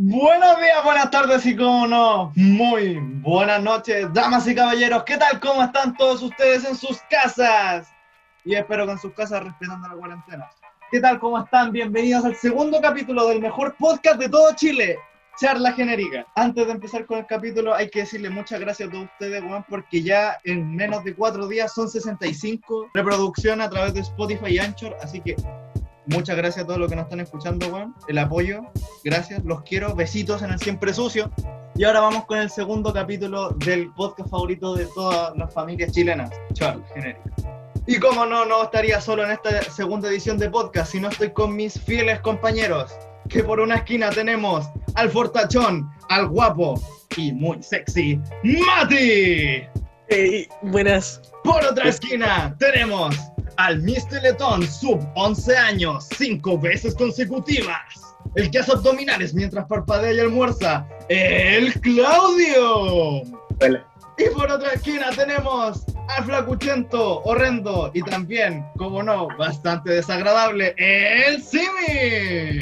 Buenos días, buenas tardes y como no, muy buenas noches, damas y caballeros. ¿Qué tal? ¿Cómo están todos ustedes en sus casas? Y espero que en sus casas respetando la cuarentena. ¿Qué tal? ¿Cómo están? Bienvenidos al segundo capítulo del mejor podcast de todo Chile, Charla Genérica. Antes de empezar con el capítulo, hay que decirle muchas gracias a todos ustedes, weón, porque ya en menos de cuatro días son 65 reproducciones a través de Spotify y Anchor, así que Muchas gracias a todos los que nos están escuchando, weón. El apoyo, gracias, los quiero. Besitos en el siempre sucio. Y ahora vamos con el segundo capítulo del podcast favorito de todas las familias chilenas, Charles Genérica. Y como no, no estaría solo en esta segunda edición de podcast, sino estoy con mis fieles compañeros. Que por una esquina tenemos al fortachón, al guapo y muy sexy, Mati. Hey, buenas. Por otra esquina tenemos al Mr. Letón sub 11 años, cinco veces consecutivas. El que hace abdominales mientras parpadea y almuerza, el Claudio. Hola. Y por otra esquina tenemos al flacuchento, horrendo y también, como no, bastante desagradable, el Simi.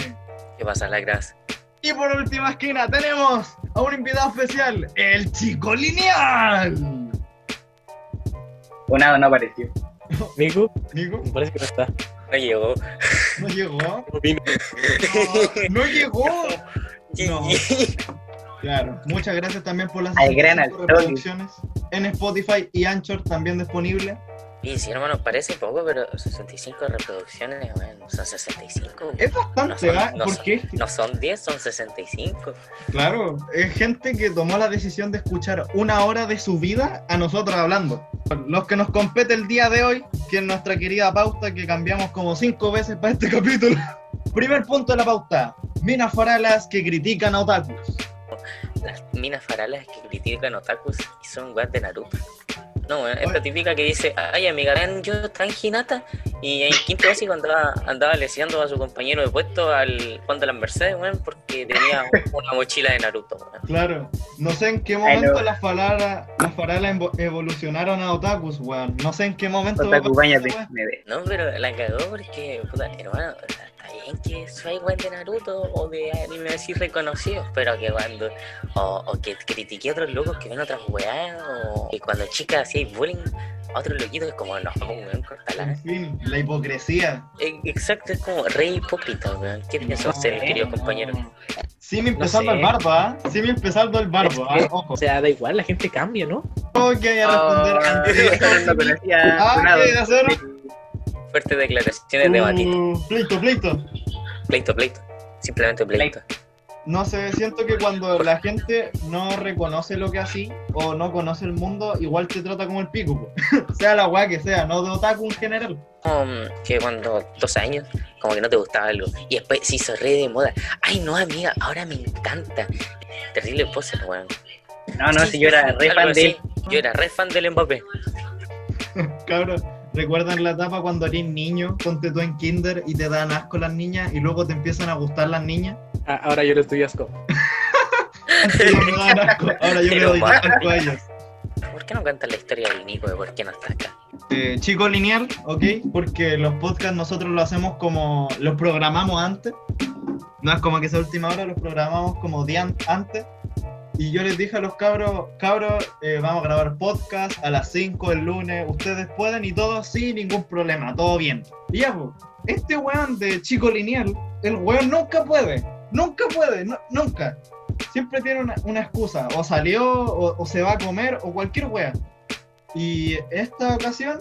¿Qué pasa, la grasa? Y por última esquina tenemos a un invitado especial, el Chico Lineal. O nada, no apareció. Nico, Nico, me parece que no está. No llegó. no llegó. No vino. No, no llegó. No. Claro, muchas gracias también por las Al gran 65 Antonio. reproducciones en Spotify y Anchor también disponible. Y si hermano, parece poco, pero 65 reproducciones, bueno, son 65. Es No bastante, ¿verdad? no son- Porque, no son 10, son 65. claro, es gente que tomó la decisión de escuchar una hora de su vida a nosotros hablando. Los que nos compete el día de hoy, que es nuestra querida pauta que cambiamos como cinco veces para este capítulo. Primer punto de la pauta. Minas faralas que critican a otakus. Las minas faralas que critican otakus y son weas de Naruto. No, es la típica que dice, ay amiga, yo tan Hinata. Y en quinto básico andaba, andaba leseando a su compañero de puesto al Juan de las Mercedes, weón, porque tenía una mochila de Naruto, weón. Claro, no sé en qué momento las falaras las faralas evo- evolucionaron a otakus, weón. No sé en qué momento. Otaku, bañate. No, pero la cagó porque, puta, hermano, bien que soy buen de Naruto o de anime así reconocido, pero que cuando, o, o que critiqué a otros locos que ven otras weas, o que cuando chicas hacíais bullying a otros loquitos, es como, no, weón, cortala. En fin, la hipocresía. Eh, Exacto, es como re hipócrita, weón. ¿Qué piensa usted, No, querido no. compañero? Sí, me empezando sé. el barbo, ¿ah? Sí, me empezando el barbo, Es ¿ah? Ojo. o sea, da igual, la gente cambia, ¿no? Ok, a responder Oh, antes. no Fuertes declaraciones de Batito. Uh, pleito, pleito. Pleito, pleito. Simplemente pleito. No sé, siento que cuando la gente no reconoce lo que así o no conoce el mundo, igual te trata como el pico, sea la weá que sea, no de otaku en general. Como que cuando dos años, como que no te gustaba algo, y después se hizo re de moda. Ay, no, amiga, ahora me encanta. Terrible pose, weón. No, no, si yo era re fan de él. Yo era re fan del Mbappé. Cabrón, ¿recuerdan la etapa cuando eres niño, ponte tú en kinder y te dan asco las niñas y luego te empiezan a gustar las niñas? Ah, ahora yo les doy asco. Antes me daban asco, ahora yo le doy asco a ellos. ¿Por qué no cantas la historia del Nico de por qué no está acá? Eh, chico lineal, ¿ok? Porque los podcasts nosotros lo hacemos como, los programamos antes. No es como que sea última hora, los programamos como días antes. Y yo les dije a los cabros, cabros, eh, vamos a grabar podcast a las 5 el lunes, ustedes pueden y todo sin ningún problema, todo bien. Y ya, pues, este weón de chico lineal, el weón nunca puede, nunca puede, nunca. Siempre tiene una, una excusa, o salió, o, o se va a comer, o cualquier weón. Y esta ocasión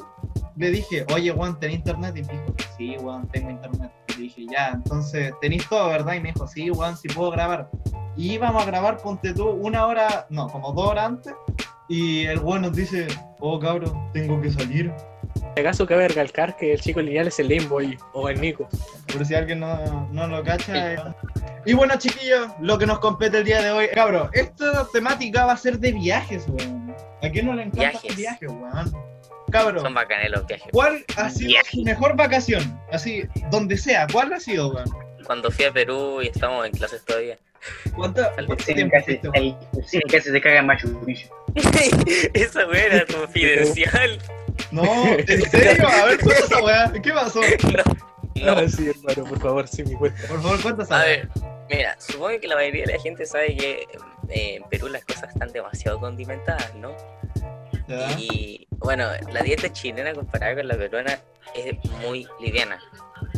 le dije, oye, Juan, ¿tenés internet? Y me dijo, sí, Juan, tengo internet. Y le dije, ya, entonces, ¿tenés todo, verdad? Y me dijo, sí, Juan, sí puedo grabar. Y íbamos a grabar, ponte tú, una hora, no, como dos horas antes. Y el Juan nos dice, oh, cabrón, tengo que salir. Acaso cabe recalcar que el chico lineal es el Game Boy o el Nico. Por si alguien no, no lo cacha. eh. Y bueno, chiquillos, lo que nos compete el día de hoy, cabrón, esta temática va a ser de viajes, weón. ¿A quién no le encanta Viajes. los viajes, weón? Cabrón. Son bacanes los viajes. ¿Cuál ha sido Viaje. su mejor vacación? Así, donde sea, ¿cuál ha sido, weón? Cuando fui a Perú y estamos en clases todavía. ¿Cuánto, El tiempo casi, el, el cine casi se caga en Machu Picchu. Esa weá era confidencial. No, ¿en serio? A ver, cuenta esa weá. ¿Qué pasó? No, Ah, sí, hermano, por favor, sí, mi cuenta. Por favor, cuenta esa A ver, Mira, supongo que la mayoría de la gente sabe que eh, en Perú las cosas están demasiado condimentadas, ¿no? ¿Ya? Y bueno, la dieta chilena comparada con la peruana es muy liviana.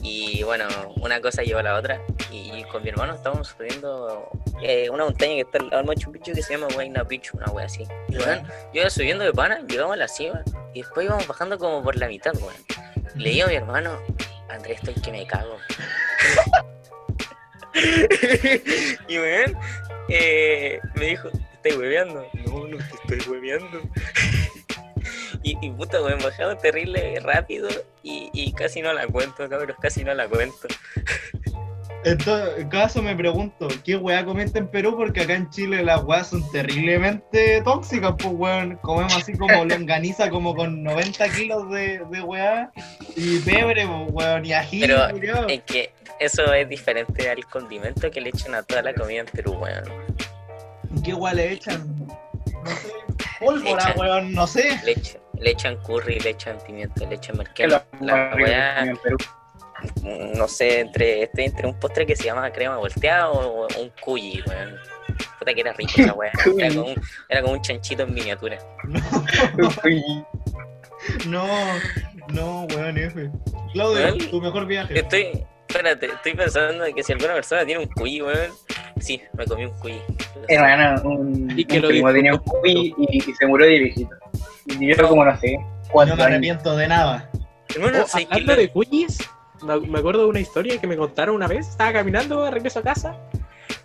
Y bueno, una cosa lleva a la otra. Y con mi hermano estábamos subiendo eh, una montaña que está al lado Machu Picchu que se llama Huayna Picchu, una wea así. Y weón, yo iba subiendo de pana, llegamos a la cima y después íbamos bajando como por la mitad, weón. Le digo a mi hermano, Andrés, estoy que me cago. y weón, eh, me dijo, ¿te estoy hueveando? No, no te estoy hueveando. y, y puta, weón, bajamos terrible rápido y, y casi no la cuento, cabros, casi no la cuento. En todo caso me pregunto, ¿qué weá comiste en Perú? Porque acá en Chile las weas son terriblemente tóxicas, pues weón. Comemos así como longaniza como con 90 kilos de, de weá y pebre, pues weón, y ají, Pero es que eso es diferente al condimento que le echan a toda la comida en Perú, weón. ¿Qué weá le echan? No sé, pólvora, Echan- weón, no sé. Le echan, le echan curry, le echan pimiento, le echan merquén. La weá, no sé, entre, estoy entre un postre que se llama crema volteada o, o un cuyi, weón. Puta que era rico esa weá. Era como, un, era como un chanchito en miniatura. No, no, weón, F. Claudio, tu mejor viaje. Estoy, espérate, estoy pensando que si alguna persona tiene un cuyi, weón. Sí, me comí un cuyi. Hermano, un, Y que un lo primo tenía un cuy y, y se murió de viejito. Y yo como no sé, No cuántos me años. arrepiento de nada. Hermano, Oh, hablando de cuyis, me me acuerdo de una historia que me contaron una vez. Estaba caminando de regreso a casa.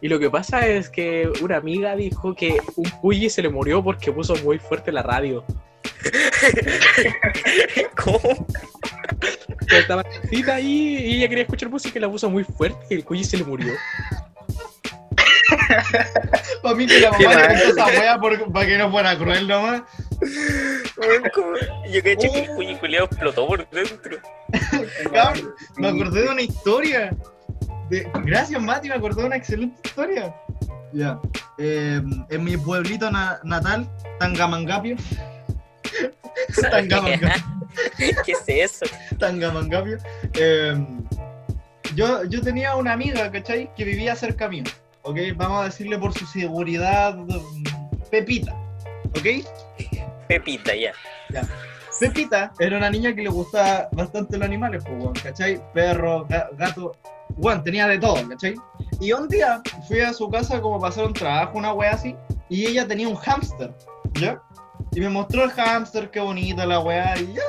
Y lo que pasa es que una amiga dijo que un cuyi se le murió porque puso muy fuerte la radio. ¿Cómo? Que Estaba cita ahí y ella quería escuchar música y la puso muy fuerte y el cuyi se le murió. Para mí que la mamá le puso esa wea por- para que no fuera cruel nomás. Yo caché que el explotó por dentro. Cabrón, me acordé de una historia. De... Gracias, Mati, me acordé de una excelente historia. Ya. Eh, en mi pueblito na- natal, Tangamangapio. Tangamangapio. ¿Qué es eso? Tangamangapio. eh, yo, yo tenía una amiga, ¿cachai? Que vivía cerca mío. ¿Ok? Vamos a decirle por su seguridad, mm, Pepita. ¿Ok? Pepita, ya. Pepita era una niña que le gustaba bastante los animales, pues, ¿cachai? Perro, ga- gato, weón, tenía de todo, ¿cachai? Y un día fui a su casa como para un trabajo, una wea así, y ella tenía un hámster, ¿ya? Y me mostró el hámster, qué bonito la wea, y ya,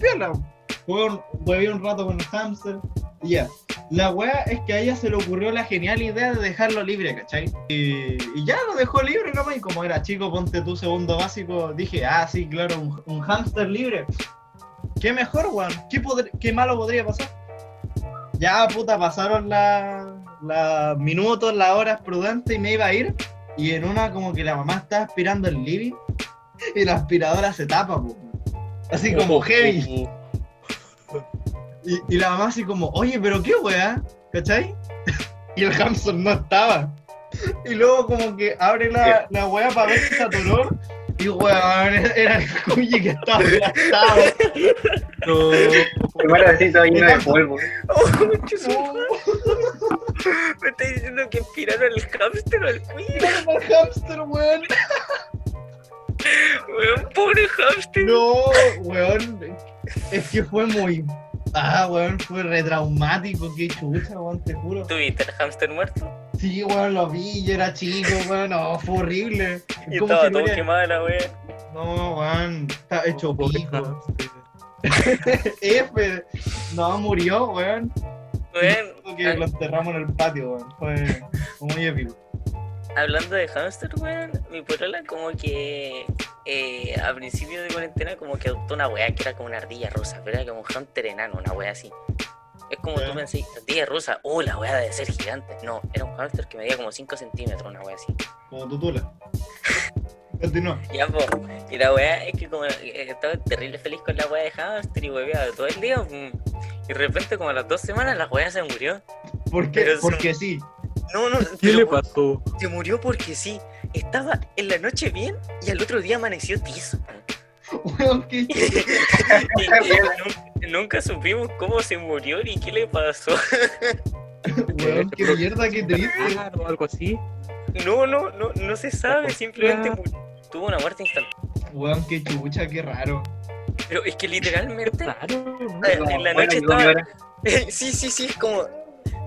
piola. Jugué un, un rato con el hámster, y ya. La wea es que a ella se le ocurrió la genial idea de dejarlo libre, ¿cachai? Y, y ya lo dejó libre nomás, y como era chico, ponte tu segundo básico, dije, ah, sí, claro, un, un hámster libre. ¿Qué mejor, weón? ¿Qué, ¿Qué malo podría pasar? Ya, puta, pasaron la- los minutos, las horas prudentes y me iba a ir. Y en una, como que la mamá estaba aspirando el living y la aspiradora se tapa, po. Así como heavy. Y, y la mamá así como, oye, pero qué weá, ¿cachai? Y el hamster no estaba. Y luego como que abre la, la weá para ver si se atoró. Y weón, era el cuyi que estaba aplastado. No. Primero así todo lleno de polvo. Oh, Me estás diciendo que inspiraron al hámster o al cuyi. Era el hamster, weón. Weón, pobre hámster. No, weón. Es que fue muy. Ah, weón, fue retraumático. Qué chucha, weón, te juro. ¿Tuviste el hámster muerto? Sí, weón, lo vi, yo era chico, weón. No, fue horrible. Y Como estaba si no todo quemado la wea. No, weón, está hecho Pobre pico. hamster. F. No, murió, weón. Weón, Que lo enterramos en el patio, weón. Fue, muy épico. hablando de hámster, weón, mi polola como que eh, a principio de cuarentena como que adoptó una wea que era como una ardilla rosa, pero era como un hámster enano, una wea así. Es como Ya. tú pensás, ardilla rosa, oh, la wea debe ser gigante. No, era un hámster que medía como 5 centímetros, una wea así. Como tutula. Continúa. Ya, po. Y la weá es que como eh, estaba terrible feliz con la weá de hamster y weá todo el día. mm, Y de repente, como a las dos semanas, la weá se murió. ¿Por qué? Pero Porque sí. No, no, ¿Qué le pasó? se murió porque sí. Estaba en la noche bien y al otro día amaneció tizo. Weón, qué nunca, nunca supimos cómo se murió ni qué le pasó. Weón, qué mierda, qué triste. O algo así. No, no, no, no se sabe, simplemente tuvo una muerte instantánea. Weón, qué chucha, qué raro. Pero es que literalmente Claro, en la bueno, noche estaba- sí, sí, sí, es como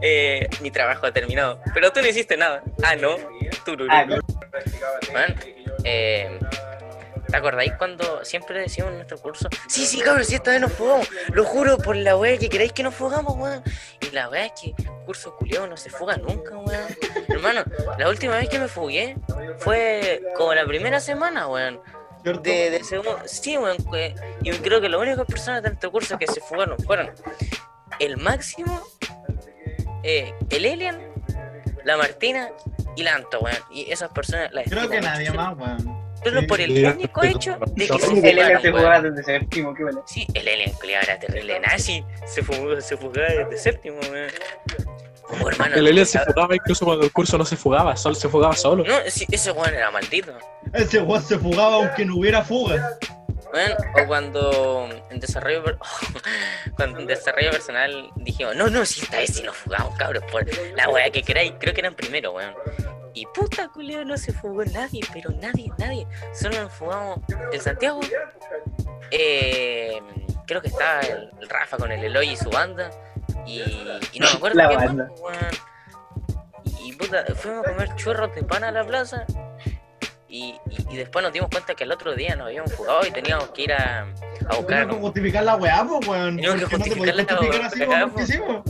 eh, mi trabajo ha terminado. Pero tú no hiciste nada. Ah, no. Tururú. Ah, no. Man, eh, ¿Te acordáis cuando siempre decíamos en nuestro curso? Sí, sí, cabrón, si esta vez nos fugamos. Lo juro por la wea que queréis que nos fugamos, weón. Y la wea es que el curso culiado no se fuga nunca, weón. Hermano, la última vez que me fugué fue como la primera semana, weón. De, de segundo. Sí, weón. que- Y creo que las únicas personas de nuestro curso que se fugaron fueron el Máximo, eh, el Alien, la Martina y la Anto, weón. Y esas personas las Creo que nadie mucho. más, weón. Solo Sí. por el único hecho de que se el fugaron, se jugaba desde séptimo, qué bueno. Sí, el Alien culiao era terrible nazi. Se fugó, se fugaba desde séptimo, weón. Oh, hermano. El Elias se fugaba incluso cuando el curso no se fugaba, solo se fugaba solo. No, sí, ese weón era maldito. Ese weón se fugaba aunque no hubiera fuga. Weón, o cuando en desarrollo cuando en desarrollo personal dijimos, no, no, si esta vez sí nos fugamos, cabros, por la weá que queráis, creo que eran primero, weón. Y puta culeo no se fugó nadie, pero nadie, nadie. Solo nos fugamos en Santiago. Eh, creo que estaba el, el Rafa con el Eloy y su banda. Y, y no me acuerdo La qué banda. weón. Y, y puta, fuimos a comer churros de pan a la plaza. Y, y, y después nos dimos cuenta que el otro día nos habíamos fugado y teníamos que ir a, a buscar. Tenemos que justificar la weá, pues, weón. Teníamos que no justificar podés la weá.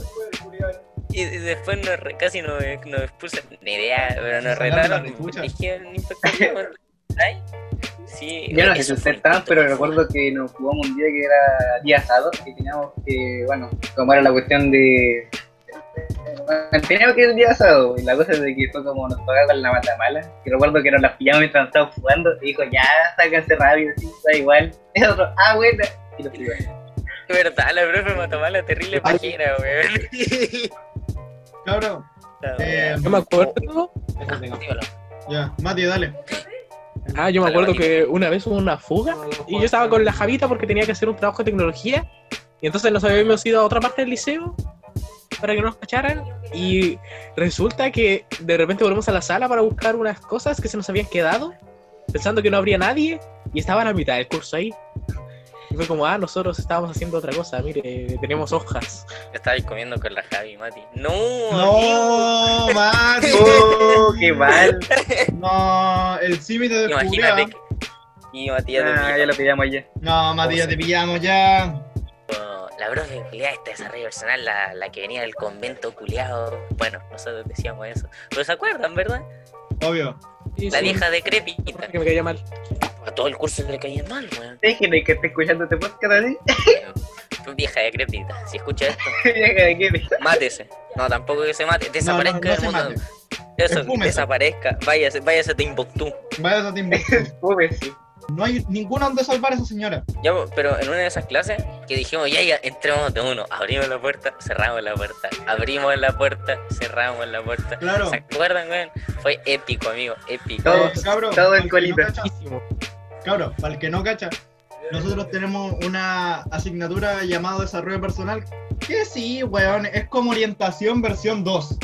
Y, después nos, re- casi nos, nos expulsan. Ni idea, pero nos retaron. Dijeron. Sí, Yo no sé si punto pero que recuerdo que nos jugamos un día que era día sábado y teníamos que, bueno, como era la cuestión de. Bueno, teníamos que ir el día sábado y la cosa es de que fue como nos pagaron la mata mala. Y recuerdo que nos las pillamos mientras estábamos jugando y dijo, ya, sáquense rápido, sí, da igual. Y otro, ah, bueno. Y nos verdad, la profe Matamala terrible pajera, weón. Cabrón. Eh, Yo me acuerdo, ya, Mati, dale. ah, yo me Dale, acuerdo Mati. que una vez hubo una fuga y yo estaba con la Javita porque tenía que hacer un trabajo de tecnología y entonces nos habíamos ido a otra parte del liceo para que no nos cacharan y resulta que de repente volvemos a la sala para buscar unas cosas que se nos habían quedado pensando que no habría nadie y estaba a la mitad del curso ahí. Y fue como, ah, nosotros estábamos haciendo otra cosa, mire, tenemos hojas. Estabais comiendo con la Javi, Mati. No, amigo. No, Mati. ¡Oh, qué mal! No, el Simi te descubrió. Imagínate. que- Y Matías Ah, ya lo pillamos ya. No, Mati, ya te pillamos ya. La profe culiada, este desarrollo personal, la, la que venía del convento culiado. Bueno, nosotros decíamos eso. Pero se acuerdan, ¿verdad? Obvio. La sí, vieja decrépita. que me caía mal. A todo el curso le caía mal, weón. Déjenme que esté escuchando este podcast así. Tu vieja decrépita. Si escucha esto, Deja de me- mátese. No, tampoco que se mate. Desaparezca no, no del se mundo. Eso, Esfúmese. desaparezca. Váyase, váyase a Timbuktu. Vaya a Timbuktu. Fúmese. No hay ninguna donde salvar a esa señora. Ya, pero en una de esas clases que dijimos, ya, ya, entremos de uno, abrimos la puerta, cerramos la puerta, abrimos la puerta, cerramos la puerta. Claro. ¿Se acuerdan, weón? Fue épico, amigo, épico. Todo- Eh, cabro, todo en colita. no. Cabro, para el que no cacha, nosotros tenemos una asignatura llamada Desarrollo Personal, que sí, weón, es como orientación versión 2,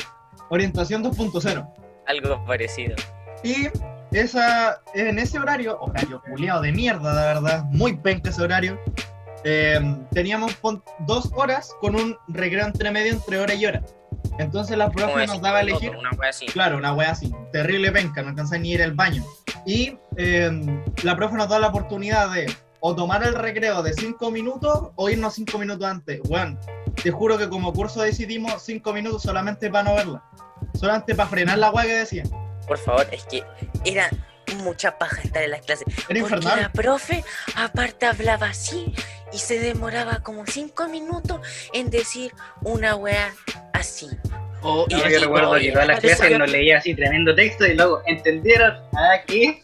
orientación 2.0. Algo parecido. Y esa, en ese horario, horario culiado de mierda, de verdad, muy penca ese horario, eh, teníamos dos horas con un recreo entre medio entre hora y hora. Entonces la profe nos cinco daba a elegir Una wea así. Claro, una wea así, terrible penca, no alcanza ni ir al baño. Y eh, la profe nos da la oportunidad de o tomar el recreo de 5 minutos o irnos 5 minutos antes. Weón, te juro que como curso decidimos 5 minutos solamente para no verla. Solamente para frenar la wea que decía. Por favor, es que era mucha paja estar en las clases. Era Porque infernal. la profe, aparte, hablaba así y se demoraba como cinco minutos en decir una wea así. O- Y No, yo recuerdo que todas las clases que- nos leía así tremendo texto y luego, ¿entendieron? Ah, ¿qué?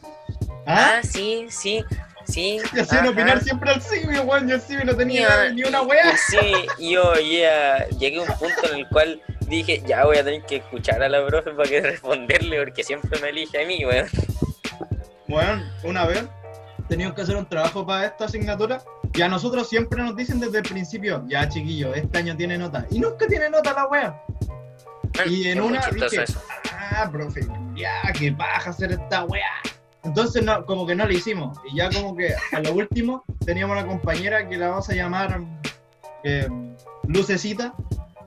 ¿Ah? Ah, sí, sí, sí. Y hacían opinar siempre al simio, weón. Y el simio no tenía ni una wea. y Sí, yo ya llegué a un punto en el cual dije, ya voy a tener que escuchar a la profe para que responderle, porque siempre me elige a mí, weón. Bueno, una vez teníamos que hacer un trabajo para esta asignatura y a nosotros siempre nos dicen desde el principio, ya chiquillo, este año tiene nota. Y nunca tiene nota la wea. Y en una dije, eso. ah, profe, ya, que baja hacer esta weá. Entonces, no, como que no le hicimos. Y ya como que a lo último teníamos una compañera que la vamos a llamar eh, Lucecita,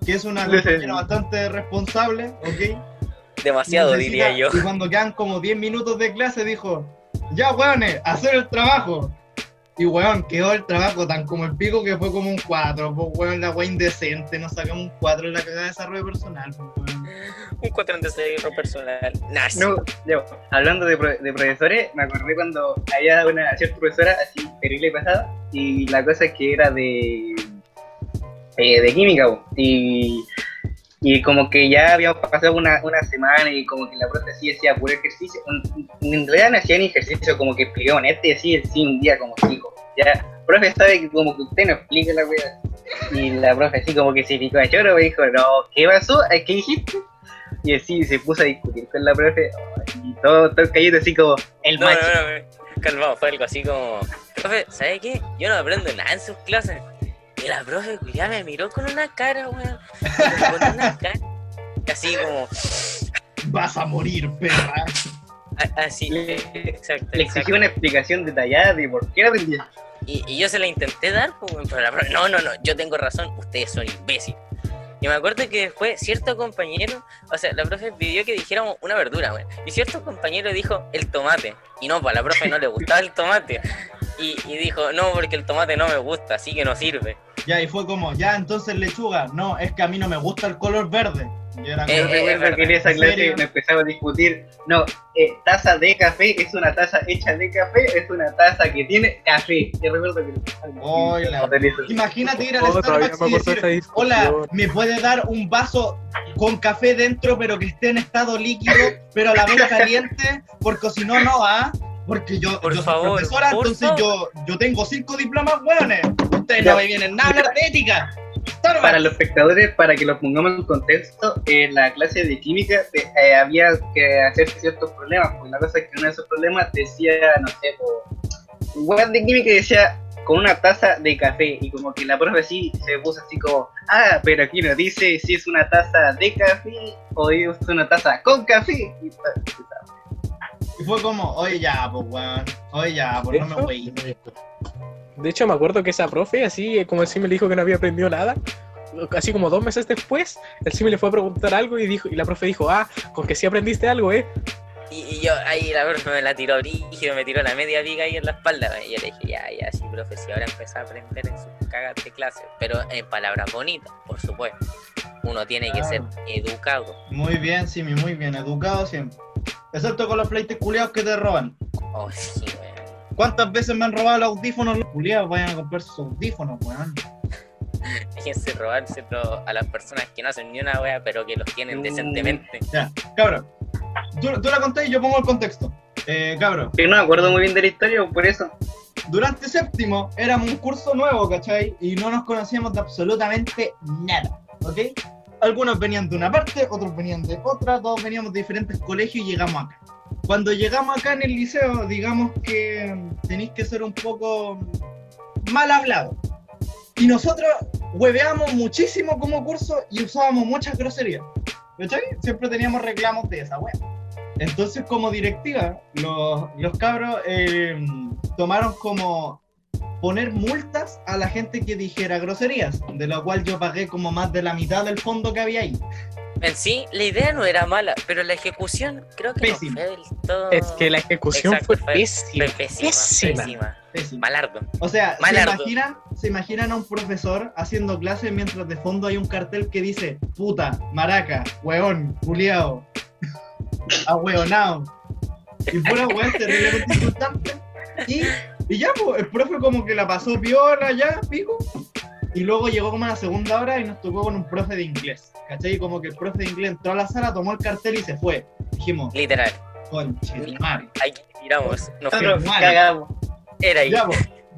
que es una Lucecita. compañera bastante responsable, ¿ok? Demasiado, Lucecita, diría yo. Y cuando quedan como 10 minutos de clase dijo, ya, weones, hacer el trabajo. Y weón, quedó el trabajo tan como el pico que fue como un 4. Pues weón, la weá indecente, nos sacamos un 4 en la cagada de desarrollo personal. Pues, weón. Un 4 en desarrollo personal. No, yo, hablando de, de profesores, me acordé cuando había una cierta profesora así terrible pasada y la cosa es que era de eh, de química y, y como que ya habíamos pasado una, una semana y como que la profe así decía puro ejercicio, en, realidad no hacía ni ejercicio como que explicaba en este y así, así un día como dijo, ya, profe sabe que como que usted no explica la wea y la profe así como que se picó de choro y dijo, no, ¿qué pasó? ¿qué dijiste? Y así se puso a discutir con la profe y todo, todo cayendo así como el No, no, macho. no, no, calmado, fue algo así como, profe, ¿sabe qué? Yo no aprendo nada en sus clases. Y la profe ya me miró con una cara, weón. Con una cara. Así como, Vas a morir, perra. así, exacto, Le exacto. exigí una explicación detallada de por qué aprendía. Y, y yo se la intenté dar, pues, weón, pero la profe, no, no, no, yo tengo razón, ustedes son imbéciles. Y me acuerdo que después cierto compañero, o sea, la profe pidió que dijéramos una verdura, weón. Y cierto compañero dijo el tomate. Y no, pues a la profe no le gustaba el tomate. Y, y dijo, no, porque el tomate no me gusta, así que no sirve. Ya, y fue como, ya, entonces lechuga. No, es que a mí no me gusta el color verde. Y era Eh, eh, recuerdo verdad. que en esa ¿En clase me empezaba a discutir, no, eh, taza de café es una taza hecha de café, es una taza que tiene café. Yo recuerdo que... Ay, la- Imagínate ir al Oh, Starbucks y decir, hola, ¿me puede dar un vaso con café dentro pero que esté en estado líquido, pero a la vez caliente? Porque si no, no, ¿ah? Porque yo, Por yo favor, soy profesora, por entonces favor. yo, yo tengo cinco diplomas hueones. Ustedes Ya. no me vienen nada a hablar de ética. Para los espectadores, para que lo pongamos en contexto, en la clase de química eh, había que hacer ciertos problemas, porque la cosa es que uno de esos problemas decía, no sé, un weón de química decía con una taza de café, y como que la profe así se puso así como, ah, pero aquí nos dice si es una taza de café o es una taza con café. Y, Y fue como, oye ya, pues weón, oye ya, pues no me voy. De hecho, me acuerdo que esa profe, así como el me le dijo que no había aprendido nada, así como dos meses después, el Simi le fue a preguntar algo y dijo y la profe dijo, ah, con que sí aprendiste algo, ¿eh? Y, y yo, ahí la profe me la tiró brígido, me tiró la media viga ahí en la espalda. Y yo le dije, ya, ya, sí, profe, sí, ahora empecé a aprender en sus cagas de clase. Pero en palabras bonitas, por supuesto. Uno tiene que ser educado. Muy bien, Simi, muy bien, educado siempre. Excepto con los fleites culiados que te roban. Oh, sí, weón. ¿Cuántas veces me han robado los audífonos? Los culiados vayan a comprar sus audífonos, weón. Déjense robárselo a las personas que no hacen ni una wea, pero que los tienen decentemente. Ya, cabrón. Tú, tú la conté y yo pongo el contexto. Eh, cabrón, Yo no me acuerdo muy bien de la historia, por eso. durante séptimo éramos un curso nuevo, ¿cachai? Y no nos conocíamos de absolutamente nada, ¿ok? Algunos venían de una parte, otros venían de otra, todos veníamos de diferentes colegios y llegamos acá. Cuando llegamos acá en el liceo, digamos que tenéis que ser un poco mal hablado. Y nosotros hueveamos muchísimo como curso y usábamos muchas groserías. ¿Cachai? Siempre teníamos reclamos de esa wea. Entonces, como directiva, los, los cabros eh, tomaron como poner multas a la gente que dijera groserías, de lo cual yo pagué como más de la mitad del fondo que había ahí. En sí, la idea no era mala, pero la ejecución creo que no fue del todo. Es que la ejecución Exacto, fue fue- pésima. fue pésima, pésima. pésima. Pésimo. Malardo. O sea, ¿se imaginan, ¿se imaginan a un profesor haciendo clases mientras de fondo hay un cartel que dice puta, maraca, hueón, culiao, ahueonao? Y pura hueón terriblemente insultante. Y, y ya, pues, el profe como que la pasó piola ya, pico. Y luego llegó como a la segunda hora y nos tocó con un profe de inglés. ¿Cachai? Como que el profe de inglés entró a la sala, tomó el cartel y se fue. Dijimos, Literal. conche. Ahí tiramos. Nos cagamos. Era ahí. Ya,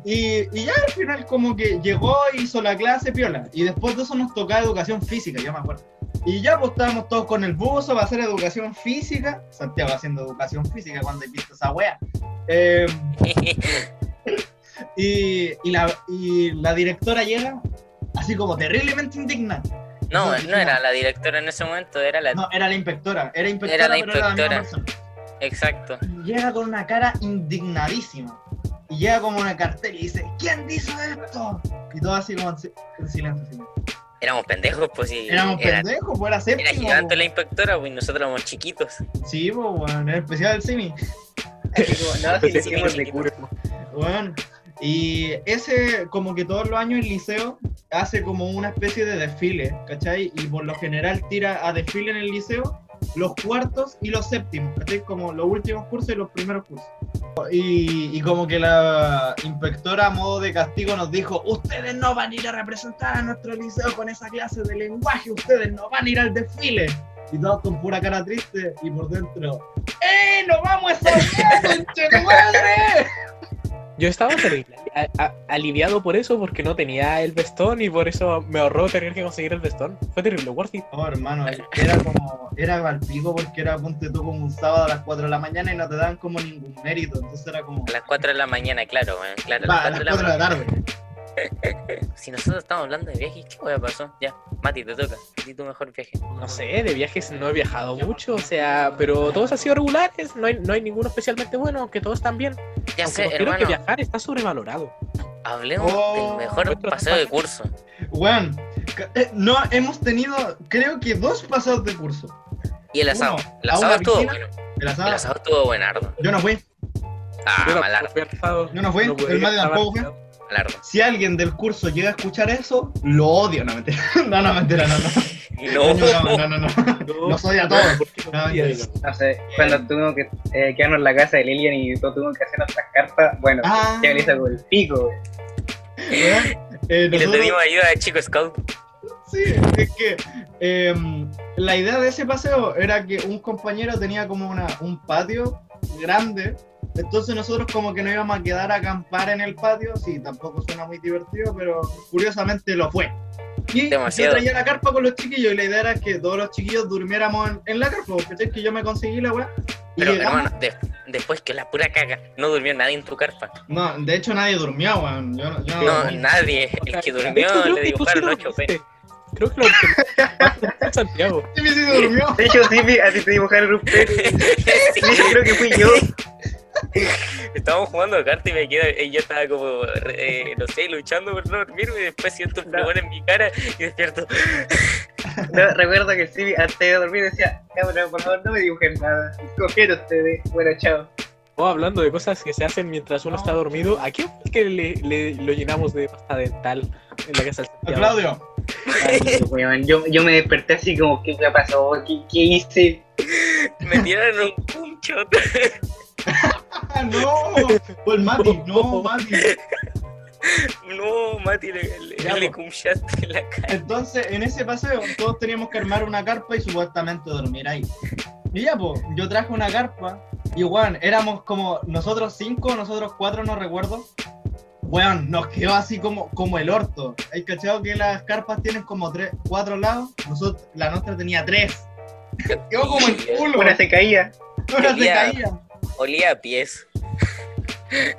y, y ya al final como que llegó, hizo la clase piola. Y después de eso nos tocaba educación física, yo me acuerdo. Y ya pues estábamos todos con el buzo para hacer educación física. Santiago haciendo educación física cuando he visto esa wea. Eh, y, y la, y la directora llega así como terriblemente indignada. No, no era la directora en ese momento, era la. No, era la inspectora. Era inspectora, Era la pero era la misma inspectora. persona. Exacto. llega con una cara indignadísima. Y llega como una cartel y dice, ¿quién hizo esto? Y todo así como en, si- en silencio. así. Éramos pendejos, pues sí. Éramos era, pendejos, pues era era séptimo. gigante pues. la inspectora, pues y nosotros éramos chiquitos. Sí, pues, bueno, en especial el Simi. No, si de curso. Bueno, y ese, como que todos los años el liceo hace como una especie de desfile, ¿cachai? Y por lo general tira a desfile en el liceo los cuartos y los séptimos, ¿cachai? Como los últimos cursos y los primeros cursos. Y, como que la inspectora a modo de castigo nos dijo, ustedes no van a ir a representar a nuestro liceo con esa clase de lenguaje, ustedes no van a ir al desfile. Y todos con pura cara triste y por dentro, ¡eh, no vamos a de madre! Yo estaba terrible, a- a- aliviado por eso porque no tenía el vestón y por eso me ahorró tener que conseguir el vestón. Fue terrible, worth it. Oh, hermano, era como, era al pico porque era, ponte tú, como un sábado a las 4 de la mañana y no te daban como ningún mérito, entonces era como, A las 4 de la mañana, claro, weón, claro. A va, a las las 4 de la 4 de la mañana. tarde. Si nosotros estamos hablando de viajes, ¿qué hueá pasó? Ya, Mati, te toca. Di tu mejor viaje. No sé, de viajes no he viajado mucho, o sea, pero todos han sido regulares, no hay, no hay ninguno especialmente bueno, aunque todos están bien. Ya Aunque sé, considero que hermano, viajar está sobrevalorado. hablemos Oh, del mejor nuestro paseo de curso. Ca- eh, no, hemos tenido, creo que dos pasados de curso. Y el asado. Uno, El asado estuvo bueno. El El asado, asado estuvo buenardo. yo no fui, Ah, Yo malardo, asado, yo no fui, pude el ir, tampoco fue. Malardo. Si alguien del curso llega a escuchar eso, lo odio, no mentira, no, no mentira, no, no, No, no, no, no, no. Los odio a todos. ¿Por qué No, no sé, cuando tuvimos que eh, quedarnos en la casa de Lilian y todos tuvimos que hacer nuestras cartas, bueno, Ah. ya hizo con el pico, güey. Eh, Y le nosotros- pedimos ayuda a Chico Scout. Sí, es que em, la idea de ese paseo era que un compañero tenía como una, un patio grande, entonces nosotros como que nos íbamos a quedar a acampar en el patio, sí, tampoco suena muy divertido, pero curiosamente lo fue. Y Demasiado. yo traía la carpa con los chiquillos y la idea era que todos los chiquillos durmiéramos en, en la carpa, porque es que yo me conseguí la weá. Pero hermano, de- después que la pura caga, no durmió nadie en tu carpa. No, de hecho nadie durmió, weón. Yo, yo No, nadie. El que hecho, durmió creo le dibujaron 8 P. Creo que lo que Santiago. Sí, sí durmió. De hecho, sí, vi- a ti te dibujaron un. Sí, Sí, creo que fui yo. Estábamos jugando cartas y me queda, y yo estaba como, eh, no sé, luchando por no dormirme y después siento un No. fregón en mi cara y despierto. No, recuerdo que sí, antes de dormir decía, cabrón, por favor, no me dibujen nada. Escogieron ustedes. Bueno, chao. Oh, hablando de cosas que se hacen mientras uno está dormido, ¿a quién fue que le, le- lo llenamos de pasta dental en la casa del A? Claudio. Ay, weón, yo, yo me desperté así como, ¿qué me pasó? ¿Qué, qué hice? Me tiraron un punchot. Ah, no. O el Mati. No, Mati. No, Mati, le, le, Ya, le en la cara. Entonces, en ese paseo, todos teníamos que armar una carpa y supuestamente dormir ahí. Y ya, pues, yo traje una carpa y, weón, éramos como nosotros cinco, nosotros cuatro, no recuerdo. Weón, nos quedó así como, como el orto. ¿Hay cachado que las carpas tienen como tres, cuatro lados? Nosotros, la nuestra tenía tres. Quedó como el culo. Una se caía. Una se caía. Olía a pies.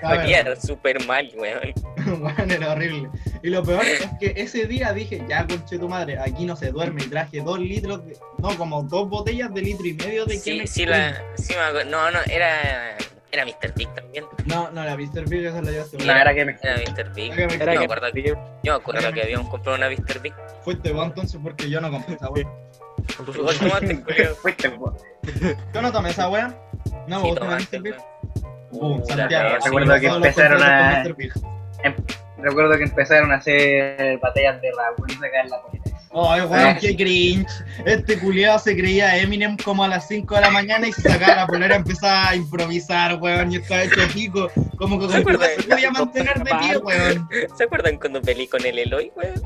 Olía súper mal, weón. Bueno, era horrible. Y lo peor es que ese día dije, ya conche tu madre, aquí no se duerme. Y traje dos litros, de, no, como dos botellas de litro y medio de Sí, sí, la, sí me acuerdo. No, no, era, era Mr. Big también. No, no, la Mr. Big esa la llevaste. La verdad que me. Era Mr. Big. Era que me- Era Yo me que- acuerdo que, yo me acuerdo que habíamos comprado una Mr. Big. Fuiste vos entonces porque yo no compré esa culiao. Fuiste, po. ¿Tú no tomé esa wea? No, Sí, vos. Uh, Uh, Santiago. recuerdo que empezaron a-. Big. Recuerdo que empezaron a hacer batallas de rap y sacar la polera. Ay, weón, qué cringe. Este culiado se creía Eminem como a las 5 de la mañana y se sacaba la polera y empezaba a improvisar, weón. Y estaba hecho pico. Como que ¿Se con acuerdan? se podía mantener de pie, weón. ¿Se acuerdan cuando peleé con el Eloy, weón?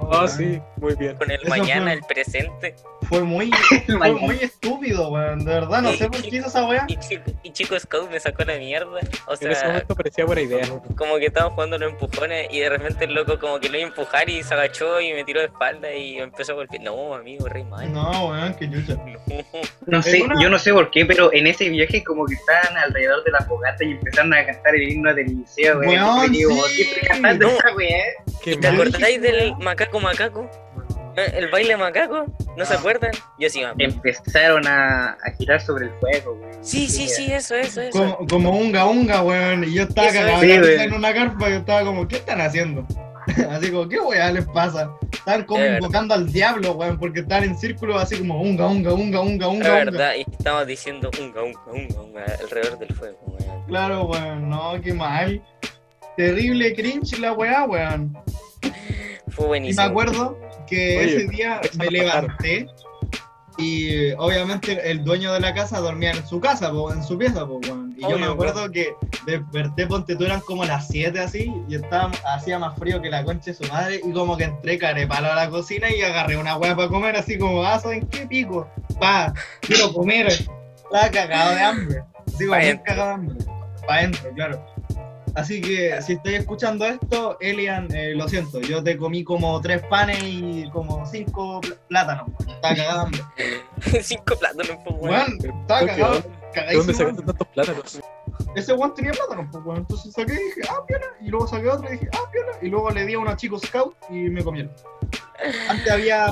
Oh, sí, muy bien. Con el Eso mañana, fue- el presente. Fue muy, fue muy estúpido, weón. De verdad, no sé por qué hizo esa weá. Y Chico, y Chico Scout me sacó la mierda. O En ese sea, momento parecía buena idea. como que estábamos jugando los empujones y de repente el loco como que lo iba a empujar y se agachó y me tiró de espalda y empezó a golpear. No, amigo, re mal. No, weón, qué chucha. No sé, En una- yo no sé por qué, pero en ese viaje como que estaban alrededor de la fogata y empezaron a cantar el himno del liceo, weón. Weón, sí. ¿qué estoy cantando No. esa weá? ¿Te acordáis del macaco macaco? Eh, El baile macaco, ¿no se Ah. acuerdan? Yo sí, me. Empezaron a, a girar sobre el fuego, weón. Sí, sí, sí, eso, eso, eso. Como, como unga unga, weón. Y yo estaba cagado es. Sí, en una carpa y yo estaba como, ¿qué están haciendo? Así como, ¿qué weá les pasa? Están como Es verdad. invocando al diablo, weón, porque están en círculo así como unga unga unga unga La unga. unga. verdad, y estamos diciendo unga, unga, unga, unga, alrededor del fuego, weón. Claro, weón, no, qué mal. Terrible cringe la weá, weón. Fue Y buenísimo. me acuerdo que Oye, ese día me levanté y obviamente el dueño de la casa dormía en su casa, po, en su pieza, po. Y yo me acuerdo que desperté, ponte tú, eran como las 7 así, y estaba, hacía más frío que la concha de su madre, y como que entré carepalo a la cocina y agarré una hueá para comer, así como, ah, ¿saben qué pico? Pa, quiero comer. Estaba cagado de hambre. Así como, cagado de hambre. Para adentro, claro. Así que si estoy escuchando esto, Elian, eh, lo siento, yo te comí como tres panes y como cinco pl- plátanos. Estaba cagado. Cinco plátanos, pues, weón. Weón, estaba ¿Por qué, cagado? ¿De dónde sacaste tantos plátanos? Ese weón tenía plátanos, pues weón. Entonces saqué y dije, ah, piola. Y luego saqué otro y dije, ah, piola. Y luego le di a unos chicos scout y me comieron. Antes había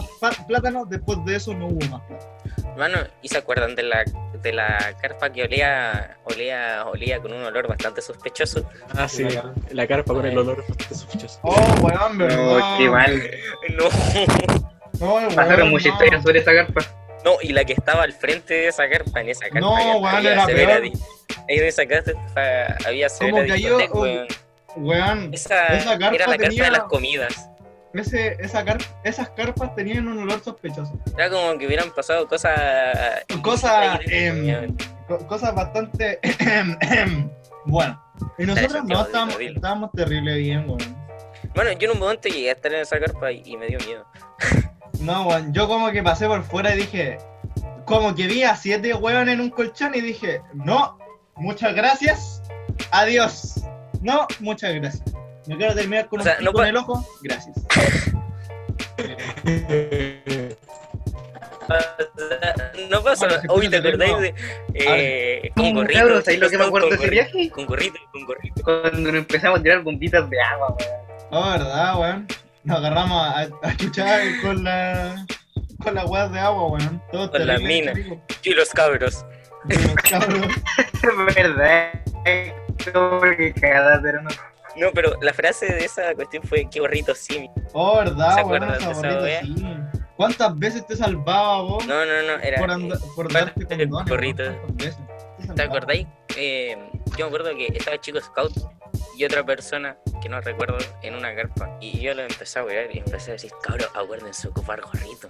plátanos, después de eso no hubo más plátanos. Mano, ¿y se acuerdan de la, de la carpa que olía, olía, olía con un olor bastante sospechoso? Ah, sí, la carpa con el olor bastante sospechoso. Oh, weón. No, qué mal. No, No, weón, Pasaron muchas historias sobre esa carpa. no, y la que estaba al frente de esa carpa, en esa carpa. No, weón, era severa peor. en esa carpa había severa Como cayó, weón. Weón, Esa, esa carpa era la carpa tenía- de las comidas. Ese, esa car- esas carpas tenían un olor sospechoso. Era como que hubieran pasado cosas. Cosas, dentro, em. Co- cosas bastante bueno. Y nosotros no estábamos, dilo. estábamos terrible bien, weón. Bueno, yo en un momento llegué a estar en esa carpa y, y me dio miedo. No, weón, yo como que pasé por fuera y dije, como que vi a siete weón en un colchón y dije, no, muchas gracias, adiós. No, muchas gracias. Me quiero terminar con O sea, un no pico en pa- el ojo, gracias. No pasa, Bueno, si hoy te acordáis de. Eh, con gorrito. Cabros, ¿sabéis lo que me acuerdo de con ese viaje? Con gorrito, con gorrito. Cuando nos empezamos a tirar bombitas de agua, weón. Oh, verdad, weón. Nos agarramos a, a chuchar con la con la weas de agua, weón. Todo Con las minas. Y los cabros. Unos cabros. Es verdad. Como que cagada, pero no. Pero la frase de esa cuestión fue: qué gorrito sí. Oh, verdad, ¿Se acuerdan esa de esa. ¿Cuántas veces te salvaba vos No, no, no, era. por, anda- por darte del condones? gorrito. te ¿Te acordáis? Eh, yo me acuerdo que estaba chico scout y otra persona que no recuerdo en una carpa. Y yo lo empecé a ver y empecé a decir, cabrón, acuérdense ocupar gorrito.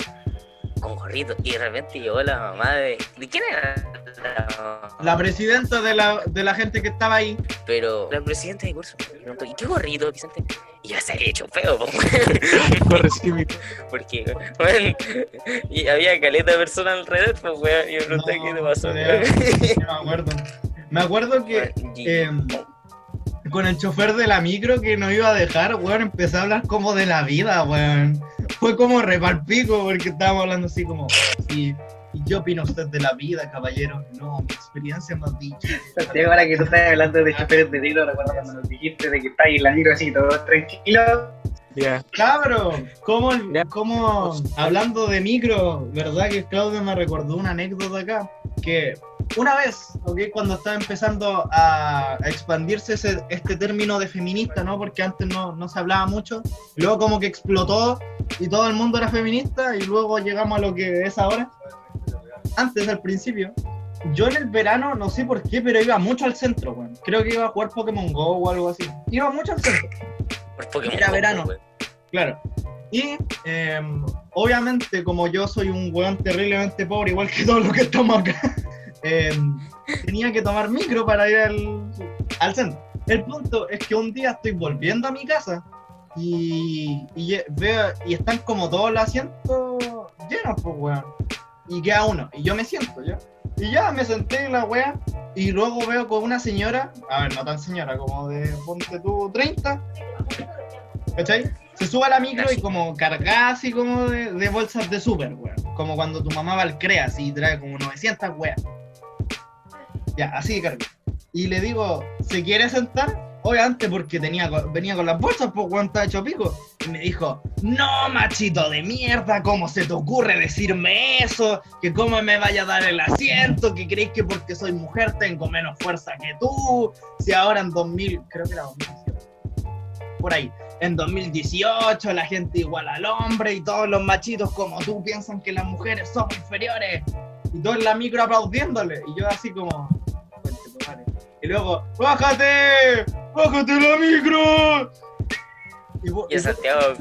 Con gorrito. Y de repente llegó la mamá de. ¿De quién era? La- La presidenta de la, de la gente que estaba ahí. Pero la presidenta de curso me preguntó, ¿y qué gorrito, Vicente? Y yo se había hecho feo, porque, bueno, y había caleta de personas alrededor, pues, weón, y me pregunté, No, ¿qué te pasó? weón? No me acuerdo. Me acuerdo que em, con el chofer de la micro que nos iba a dejar, weón, empecé a hablar como de la vida, weón. Fue como repalpico porque estábamos hablando así como, ¿y, ¿y qué opina usted de la vida, caballero? No, mi experiencia me ha dicho. Santiago, ahora que tú estás hablando de choferes de tiro, recuerdo cuando nos dijiste de que estáis en la micro así, todo tranquilo. Ya. Cabro, ¿cómo, cómo hablando de micro, verdad que Claudio me recordó una anécdota acá? Que una vez, ¿ok? cuando estaba empezando a, expandirse ese- este término de feminista, ¿no? Porque antes no, no se hablaba mucho, luego como que explotó y todo el mundo era feminista y luego llegamos a lo que es ahora. Antes, al principio, yo en el verano, no sé por qué, pero iba mucho al centro, weón. Creo que iba a jugar Pokémon Go o algo así. Iba mucho al centro. Pokémon Era Go, verano. weón. Claro. Y em, obviamente, como yo soy un weón terriblemente pobre, igual que todos los que estamos acá, em, tenía que tomar micro para ir al, al centro. El punto es que un día estoy volviendo a mi casa y, y veo y están como todos los asientos llenos, pues weón. Y queda uno. Y yo me siento, ¿ya? Y ya me senté en la wea. Y luego veo con una señora, a ver, no tan señora, como de, ponte tú, 30. ¿Cachai? Se sube a la micro y como cargada así como de, bolsas de súper, weón. Como cuando tu mamá va al CREAS y trae como 900 weas. Ya, así de carga. Y le digo, ¿se quiere sentar? Obviamente porque tenía, venía con las bolsas, pues weón, estaba hecho pico. Y me dijo, no, machito de mierda, ¿cómo se te ocurre decirme eso? Que cómo me vaya a dar el asiento, que crees que porque soy mujer tengo menos fuerza que tú. Si ahora en 2000, creo que era 2018, por ahí, en 2018 la gente igual al hombre y todos los machitos como tú piensan que las mujeres somos inferiores. Y todos en la micro aplaudiéndole. Y yo así como... "Conche tu madre". Y luego, ¡bájate! ¡Bájate la micro! Y, vos- Y en y- Santiago,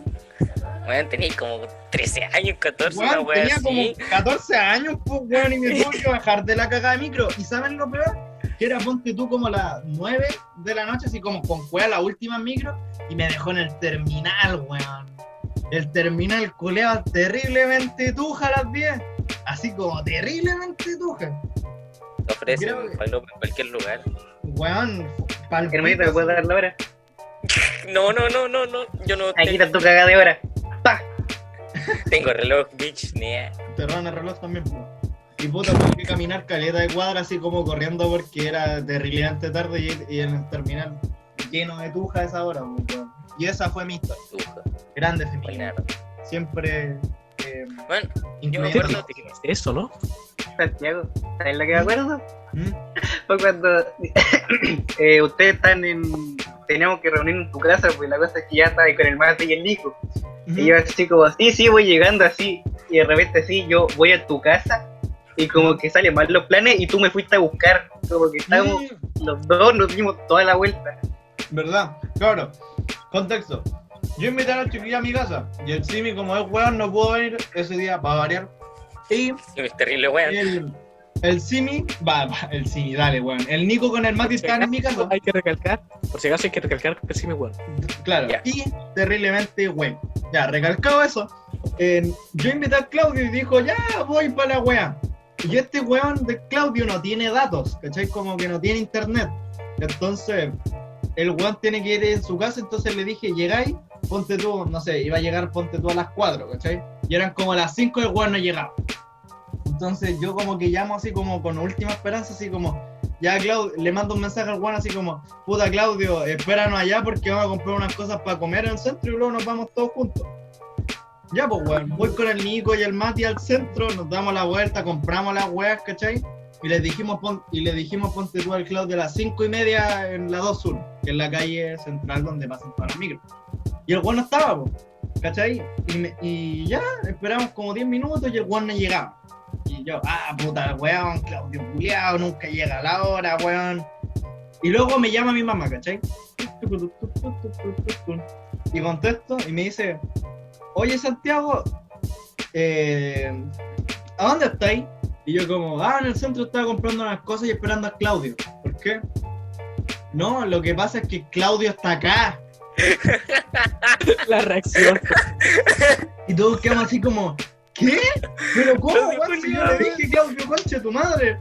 weón, tenía como 13 años, 14, Weón, una tenía así. como 14 años, pues, weón, y me tuve que bajar de la cagada de micro. ¿Y saben lo peor? Que era, ponte tú, como las 9 de la noche, así como con cueva la última micro, y me dejó en el terminal, weón. El terminal culeado terriblemente tuja a las 10. Así como terriblemente tuja. Te ofrecen Creo palo en cualquier lugar. Weón, pal Hermanito, ¿me puedes dar la hora? No, no, no, no, no. Yo no Aquí está tu cagada de hora. ¡Pa! tengo reloj, bitch, ni te roban el reloj también, pues. Y puta, tuve que caminar caleta de cuadra así como corriendo porque era terriblemente tarde y, y en el terminal lleno de tuja a esa hora, weón. Y esa fue mi historia. Tuja, Grande femenina. Siempre. Bueno, yo me acuerdo Eso, ¿no? Santiago, ¿sabes lo que me acuerdo? ¿Mm? Fue cuando eh, ustedes están en. Teníamos que reunirnos en tu casa, pues la cosa es que ya estaba ahí con el mate y el Nico. Y yo así como, sí, sí, voy llegando así. Y de repente así, yo voy a tu casa y como que salen mal los planes y tú me fuiste a buscar. Como que estábamos Mm, los dos, nos dimos toda la vuelta. ¿Verdad? Claro. Contexto. Yo invité a la chiquilla a mi casa y el Simi, como es weón, no pudo venir ese día para variar. Y es terrible, weón. el, el Simi, va, va, el Simi, dale, weón. El Nico con el Mati están en mi casa. Hay que recalcar, por si acaso hay que recalcar que sí me weón. Claro, Ya. y terriblemente güey. Ya, recalcado eso, eh, yo invité a Claudio y dijo, ya voy para la wea. Y este weón de Claudio no tiene datos, ¿cachai? Como que no tiene internet. Entonces, el weón tiene que ir en su casa, entonces le dije, llegáis, ponte tú, no sé, iba a llegar, ponte tú a las 4, ¿cachai? Y eran como las 5 y el weón no llegaba. Entonces yo como que llamo así como con última esperanza, así como, ya Claudio, le mando un mensaje al weón así como, puta Claudio, espéranos allá porque vamos a comprar unas cosas para comer en el centro y luego nos vamos todos juntos. Ya pues weón, voy con el Nico y el Mati al centro, nos damos la vuelta, compramos las weas, ¿cachai? Y les dijimos, pon- y le dijimos ponte tú al Claudio a las 5 y media en la 2 Sur, que es la calle central donde pasan todas las micros. Y el weón estaba, pues, ¿cachai? Y, me- y ya, esperamos como 10 minutos y el weón no llegaba. Y yo, ah, puta, weón, Claudio culiao, nunca llega a la hora, weón. Y luego me llama mi mamá, ¿cachai? Y contesto y me dice, oye Santiago, eh, ¿a dónde estáis? Y yo como, ah, en el centro estaba comprando unas cosas y esperando a Claudio. ¿Por qué? No, lo que pasa es que Claudio está acá. La reacción. Y todos quedamos así como, ¿qué? ¿Pero cómo? Si yo le dije, Claudio, concha tu madre.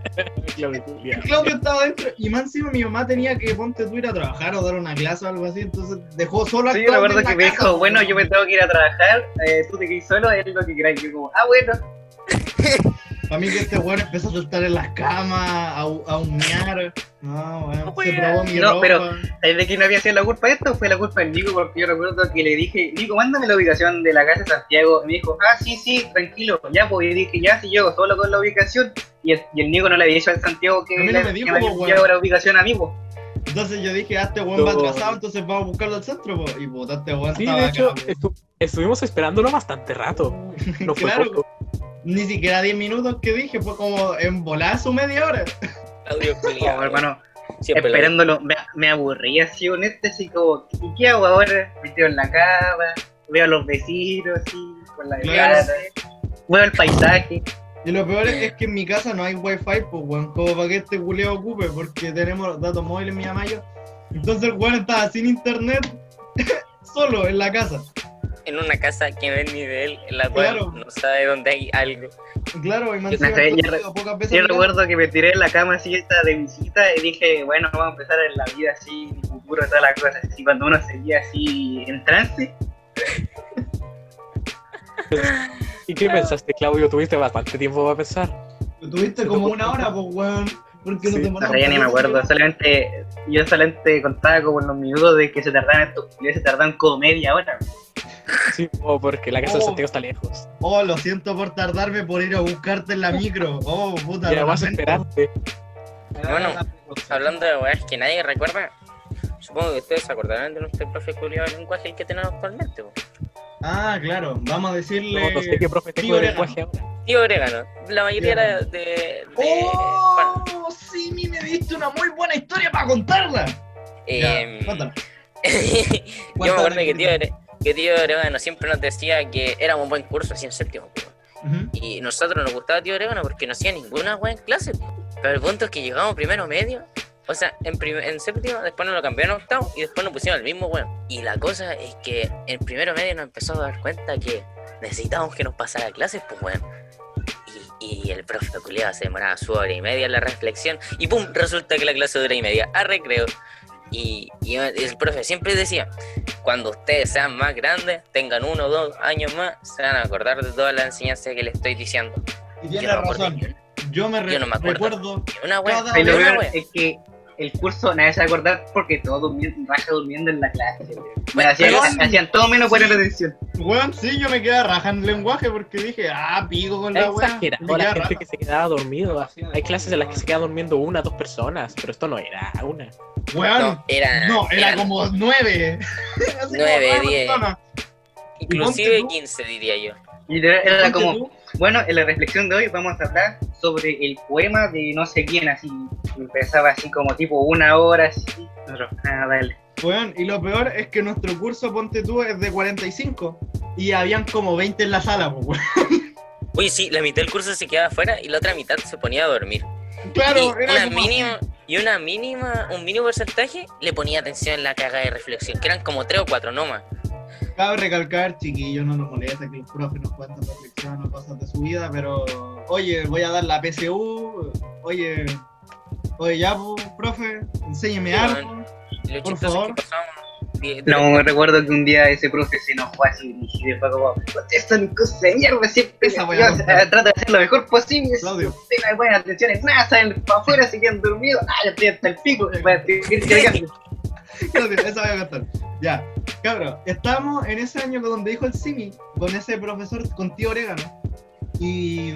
Claudio estaba dentro y más encima mi mamá tenía que ponte tú ir a trabajar o dar una clase o algo así, entonces dejó solo a Sí, me acuerdo que me casa, dijo, bueno, yo me tengo que ir a trabajar, eh, tú te quedas solo, es lo que queráis. Yo como, ah, bueno. Para mí que este weón empezó a saltar en las camas, a, a humear. No, weón, se Weón. probó mi No, ropa. pero- ¿Sabes de quién había sido la culpa de esto? Fue la culpa del Nico, porque yo recuerdo que le dije, Nico, mándame la ubicación de la casa de Santiago. Y me dijo, ah, sí, sí, tranquilo, ya, pues. Y dije, ya, si llego solo con la ubicación. Y el, y el Nico no le había dicho al Santiago que, A mí no le- me que dijo, me había pues, la ubicación a mí, pues. Entonces yo dije, ah, este weón va No. atrasado, entonces vamos a buscarlo al centro, po. Y puta, este weón Sí, estaba de hecho, acá, po. estu- estuvimos esperándolo bastante rato. No fue Claro, poco. Ni siquiera 10 minutos que dije, fue como en volar su media hora. Claudio Oh, hermano, Siempre lo- esperándolo, me, me aburría así honesto, así como, ¿y qué hago ahora? Me tiro en la cama, veo a los vecinos, así, con la Claro. cara, veo el paisaje. Y lo peor es que en mi casa no hay wifi, pues weón, como para que este culeo ocupe, porque tenemos datos móviles mi mamá y yo. Entonces el weón estaba sin internet, solo en la casa. En una casa que no es ni de él, en la cual Claro. no sabe dónde hay algo. Claro, y más Yo yo pocas veces Yo recuerdo que me tiré en la cama así esta de visita y dije, bueno, vamos a empezar en la vida así, mi futuro, todas las cosas así, cuando uno seguía así en trance. ¿Y qué pensaste, Claudio? Tuviste bastante tiempo para pensar. Tuviste como una hora, pues weón. Porque no Sí. te No ya ni me acuerdo, solamente, yo solamente contaba como en los minutos de que se tardaban estos se tardaban como media hora. Sí, oh, porque la casa de Oh. Santiago está lejos. Oh, lo siento por tardarme por ir a buscarte en la micro. Oh, puta. Y lo además lamento. esperarte. Bueno, hablando de weas que nadie recuerda, supongo que ustedes se acordarán de nuestro profe culiado de lenguaje que tenemos actualmente. Ah, claro. Vamos a decirle. No, no sé qué profe Tío tengo de lenguaje ahora. Tío Orégano, la mayoría era de. de- bueno, ¡Oh! Sí, me diste una muy buena historia para contarla. Ya, em, cuéntala. Yo me Cuéntame, acuerdo que tío, que tío Orégano siempre nos decía que éramos un buen curso así en séptimo. po. Ujú. Y nosotros nos gustaba tío Orégano porque no hacía ninguna wea en clase. Pero el punto es que llegamos primero medio. O sea, en, en séptimo, después nos lo cambiaron a octavo y después nos pusimos al mismo weón. Y la cosa es que en primero medio nos empezó a dar cuenta que necesitábamos que nos pasara clases, pues weón. Y, y el profe culiado se demoraba su hora y media en la reflexión. Y pum, resulta que la clase dura y media a recreo. Y, y el profe siempre decía, cuando ustedes sean más grandes, tengan uno o dos años más, se van a acordar de toda la enseñanza que les estoy diciendo. Y Yo no me acuerdo razón. Yo me, re- Yo no me acuerdo. recuerdo. una. Cada wea. es que el curso nadie se va a acordar porque todos durmiendo, raja durmiendo en la clase. Bueno, hacían, todo menos poner atención. Weón, sí, yo me quedé raja en lenguaje porque dije, ah, pico con la weá. exagerado Me la gente raja. que se quedaba dormido. Hay clases en las que se quedan durmiendo una, dos personas, pero esto no era una. Weón, No, era, no, era eran como nueve. Así como Nueve, nueve diez. personas. inclusive. 15 diría yo. Y era, era como, tú, bueno, en la reflexión de hoy vamos a hablar sobre el poema de no sé quién, así. Empezaba así como tipo una hora, así. Ah, dale. Weón, y lo peor es que nuestro curso, ponte tú, es de 45. Y habían como 20 en la sala, pues, weón. Oye, sí, la mitad del curso se quedaba afuera y la otra mitad se ponía a dormir. Claro, y era una como mínima y una mínima un mínimo porcentaje le ponía atención en la caga de reflexión que eran como tres o cuatro no más Cabe recalcar, chiquillos, no nos molesta que los profes nos cuenten reflexiones o cosas de su vida, pero oye, voy a dar la PSU, oye, oye ya, pues, profe, enséñeme Sí, algo. Por favor. es No, me recuerdo que un día ese profe se enojó así y después como, ustedes son cosas de mierda, siempre Esa yo, voy a eh, trato de hacer lo mejor posible, si Claudio. no me ponen atención en nada, salen para afuera, se quedan dormidos, ah, ya estoy hasta el pico, voy a seguir Eso voy a contar. Ya, cabrón, estábamos en ese año donde dijo el Simi, con ese profesor, con tío Orégano, y,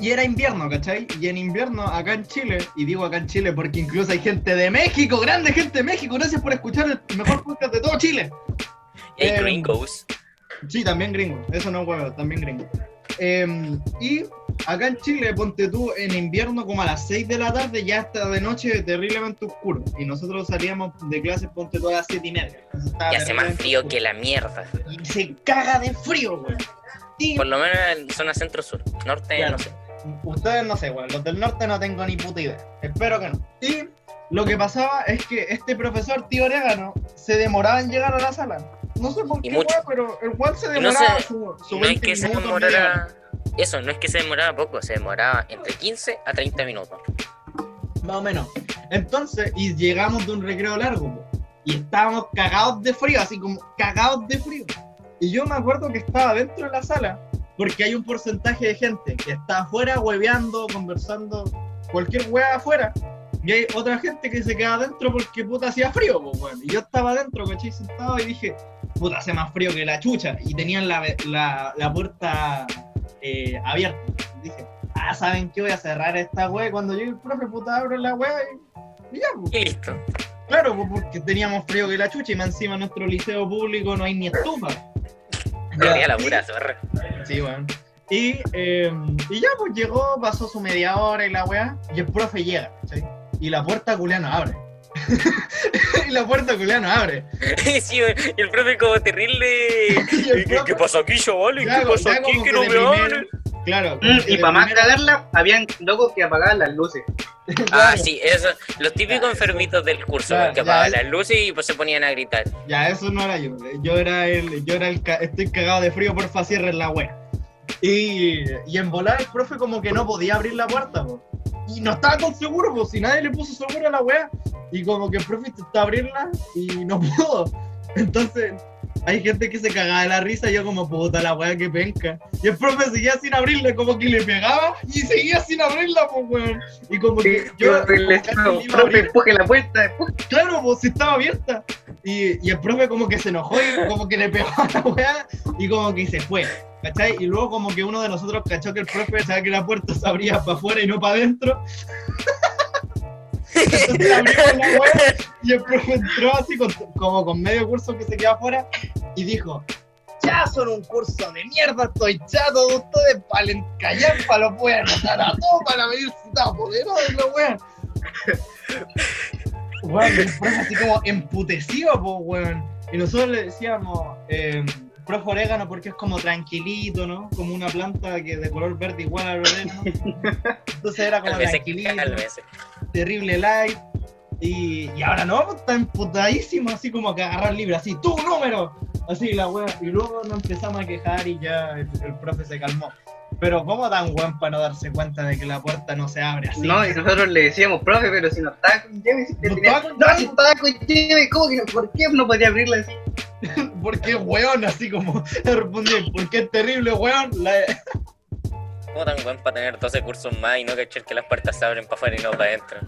y era invierno, ¿cachai? Y en invierno, acá en Chile, y digo acá en Chile porque incluso hay gente de México, grande gente de México, gracias por escuchar el mejor podcast de todo Chile. y hay Eh, gringos Sí, también gringo, eso no es huevo, también gringo. Eh, y acá en Chile, ponte tú, en invierno como a las 6 de la tarde ya está de noche terriblemente oscuro. Y nosotros salíamos de clases, ponte tú a las 7 y media. Y hace más frío oscuro. que la mierda Y se caga de frío, güey. Por lo menos en zona centro sur norte Claro. no sé ustedes no sé, güey, los del norte no tengo ni puta idea. Espero que no. Y lo que pasaba es que este profesor, tío Orégano, se demoraba en llegar a la sala. No sé por Y qué, mucho. pero el cual se Y no demoraba se- su, su no es 20 que se demorara eso no es que se demoraba poco se demoraba entre 15 a 30 minutos Más o menos. Entonces, y llegamos de un recreo largo, po, y estábamos cagados de frío, así como cagados de frío. Y yo me acuerdo que estaba dentro de la sala, porque hay un porcentaje de gente que está afuera hueveando, conversando, cualquier hueá afuera, y hay otra gente que se queda adentro porque puta hacía frío, pues bueno. Y yo estaba adentro, ¿cachai? Sentado y dije, puta, hace más frío que la chucha. Y tenían la, la, la puerta eh, abierta. Dije, ah, ¿saben qué? Voy a cerrar esta wea. Cuando llegue el profe, puta, abro la wea y, y ya, pues. listo Claro, pues porque teníamos frío que la chucha y más encima en nuestro liceo público no hay ni estufa. corría la pura zorra Sí, weón. Y, eh, y ya, pues llegó, pasó su media hora y la weá, y el profe llega, ¿sí? Y la puerta culiano abre. y la puerta culiano abre. sí, y el profe como terrible ¿Qué, profe- qué pasa aquí, chavales? Ya, ¿Qué pasa ya aquí? Que no me abren. Claro. Mm, y para más cagarla, habían locos que apagaban las luces. Ah, Claro, sí, eso. Los típicos enfermitos del curso, Claro, que ya, apagaban las luces y pues se ponían a gritar. Ya, eso no era yo. Yo era el, yo era el, ca- estoy cagado de frío, porfa, cierren la wea. Y, y en volar el profe como que no podía abrir la puerta, po. Y no estaba con seguro, pues si nadie le puso seguro a la wea. Y como que el profe intentó abrirla y no pudo. Entonces, hay gente que se cagaba de la risa y yo como puta la wea que penca. Y el profe seguía sin abrirla, como que le pegaba y seguía sin abrirla, pues weón. Y como que yo, Yo le profe, empuje la puerta. Claro, pues si estaba abierta. Y, y el profe como que se enojó y como que le pegó a la weá y como que se fue. ¿Cachai? Y luego como que uno de nosotros cachó que el profe pensaba que la puerta se abría para afuera y no para adentro. Y el profe entró así con- como con medio curso que se quedó afuera y dijo, ya son un curso de mierda, estoy chato de ustedes para encallar, para lo pueden anotar a todos, para medir si está poderoso, la. Weón, y el profe así como emputecido, po, weón. Y nosotros le decíamos, eh, profe orégano porque es como tranquilito, ¿no? Como una planta que de color verde igual al orégano. Entonces era como tranquilito, terrible light. Y, y ahora no, pues, está emputadísimo, así como que agarrar libre, así, tu número. Así la wea. Y luego nos empezamos a quejar y ya el, el profe se calmó. Pero ¿cómo tan weón para no darse cuenta de que la puerta no se abre así? No, y nosotros le decíamos, profe, pero si no estaba con llave, si te ¿No tenía- estaba con No, llave? si estaba con llave, ¿cómo que no? ¿Por qué no podía abrirla así? Porque weón, así como respondí, porque es terrible weón. La- ¿Cómo tan buen para tener 12 cursos más y no cachar que las puertas se abren para afuera y no para adentro?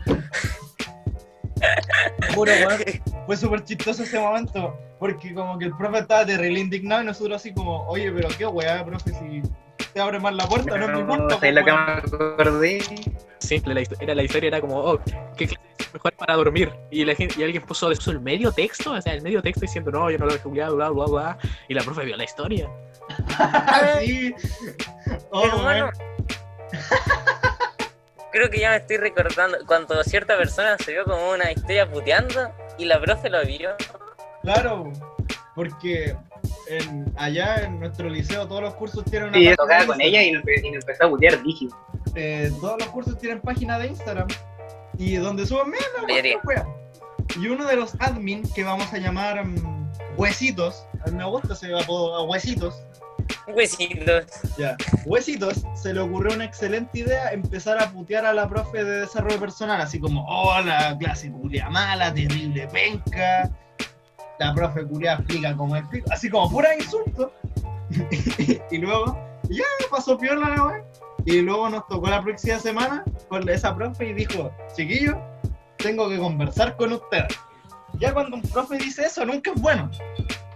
Puro weón. Fue súper chistoso ese momento. Porque como que el profe estaba terrible indignado y nosotros así como, oye, pero qué weá, profe, si te abre más la puerta, no es mi culpa. la pues, cama acordé. Simple, la, histo- era, la historia era como, oh, ¿qué clase es mejor para dormir? Y, la gente, y alguien puso, puso el medio texto, o sea, el medio texto diciendo, no, yo no lo he juliado, bla, bla, bla. Y la profe vio la historia. sí. Oh, weón. creo que ya me estoy recordando cuando cierta persona se vio como una historia puteando y la profe lo vio. Claro, porque en- allá en nuestro liceo todos los cursos tienen una Sí, yo tocaba con Instagram. ella y nos, empe- y nos empezó a putear, dije. Eh, todos los cursos tienen página de Instagram y donde suben la wea. Y uno de los admin que vamos a llamar mm, Huesitos, a mí me gusta ese apodo a Huesitos, Huesitos. ya, Huesitos, se le ocurrió una excelente idea empezar a putear a la profe de desarrollo personal, así como, hola, clase culia mala, terrible penca, la profe culia explica como el pico, así como pura insulto. y luego, ya pasó piola la wea. Y luego nos tocó la próxima semana con esa profe y dijo, chiquillo, tengo que conversar con ustedes. Ya cuando un profe dice eso, nunca es bueno.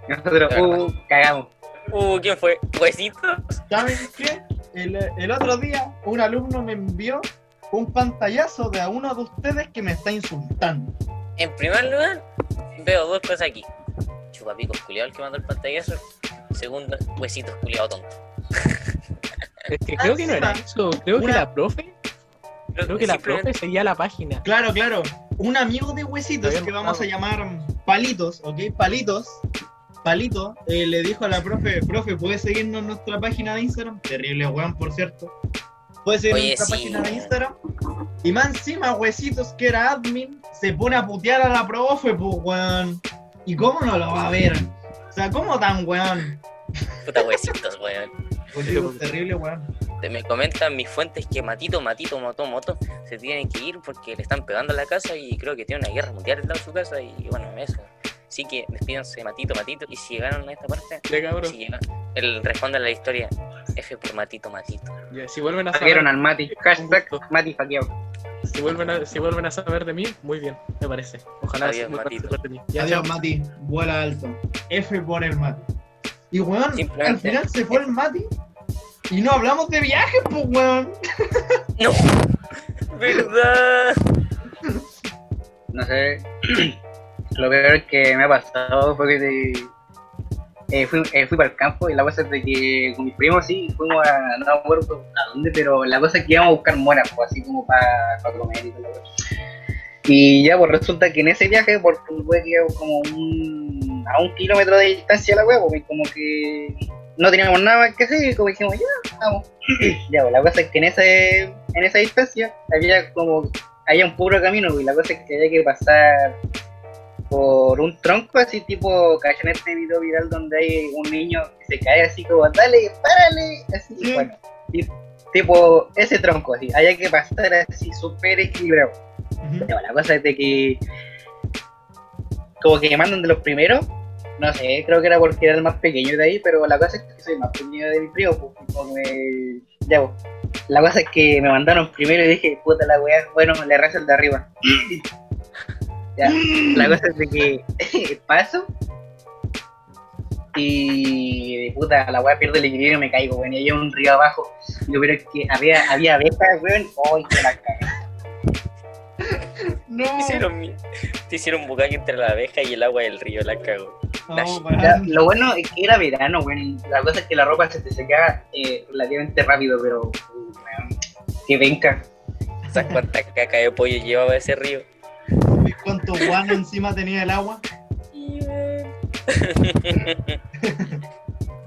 Nosotros, uh, cagamos. Uh, ¿quién fue? ¿Huesitos? ¿Saben qué? El, el otro día un alumno me envió un pantallazo de a uno de ustedes que me está insultando. En primer lugar, veo dos cosas aquí. Chupapicos culiado el que mandó el pantallazo. Segundo, huesitos culiado tonto. Es que creo que no era eso, creo que la profe, creo que la profe seguía la página. Claro, claro. Un amigo de Huesitos que vamos a llamar Palitos, ¿ok? Palitos. Palito eh, le dijo a la profe, profe, ¿puedes seguirnos en nuestra página de Instagram? Terrible weón, por cierto. ¿Puedes seguirnos en Oye, nuestra sí. página de Instagram? Y más encima, Huesitos, que era admin, se pone a putear a la profe, pues weón. ¿Y cómo no lo va a ver? O sea, ¿cómo tan weón? Puta huesitos, weón. Huesitos, terrible weón. Me comentan mis fuentes que Matito, Matito, Moto, Moto se tienen que ir porque le están pegando a la casa y creo que tiene una guerra mundial de su casa y bueno, eso. Así que despídanse Matito, Matito y si llegaron a esta parte, Ya si llegan, él responde a la historia F por Matito, Matito. Ya, si vuelven a Faquearon saber, al Mati. Hashtag. Mati si vuelven a, si vuelven a saber de mí, muy bien, me parece. Ojalá Adiós, Matito. saber de mí. Ya, Adiós. Mati. Vuela alto. F por el Mati. Y weón, al final se fue el Mati. Y no hablamos de viajes, pues weón. ¡No! ¿Verdad? No sé. Lo peor que me ha pasado fue que eh, fui, eh, fui para el campo y la cosa es de que con mis primos sí fuimos a no acuerdo a dónde, pero la cosa es que íbamos a buscar moras, pues, así como para comer y. Y ya pues resulta que en ese viaje, por fue que como a un kilómetro de distancia la huevo, y como que no teníamos nada que hacer y como dijimos, ya, vamos. ya, pues la cosa es que en ese, en esa distancia había como había un puro camino y la cosa es que había que pasar por un tronco así tipo ¿cachan este video viral donde hay un niño que se cae así como dale, párale, así Sí. bueno, ti- tipo ese tronco así, había que pasar así súper equilibrado. Ya, la cosa es de que como que mandan de los primeros, no sé, creo que era porque era el más pequeño de ahí, pero la cosa es que soy el más pequeño de mi primo, pues, como me- ya, pues. La cosa es que me mandaron primero y dije, puta la weá, bueno, le rezo el de arriba. Ya, la cosa es de que paso y puta, la weá pierde el equilibrio y me caigo, weón. Y hay un río abajo. Y yo, pero es que había, había abejas, weón. ¡Ay, que la! No, Te hicieron, mi- te hicieron un bucaque entre la abeja y el agua del río, la cago. no, lo bueno es que era verano, weón. La cosa es que la ropa se te secaba eh, relativamente rápido, pero, uh, weón, que venga. ¿Sabes cuánta caca de pollo llevaba ese río? ¿Cuánto guano encima tenía el agua?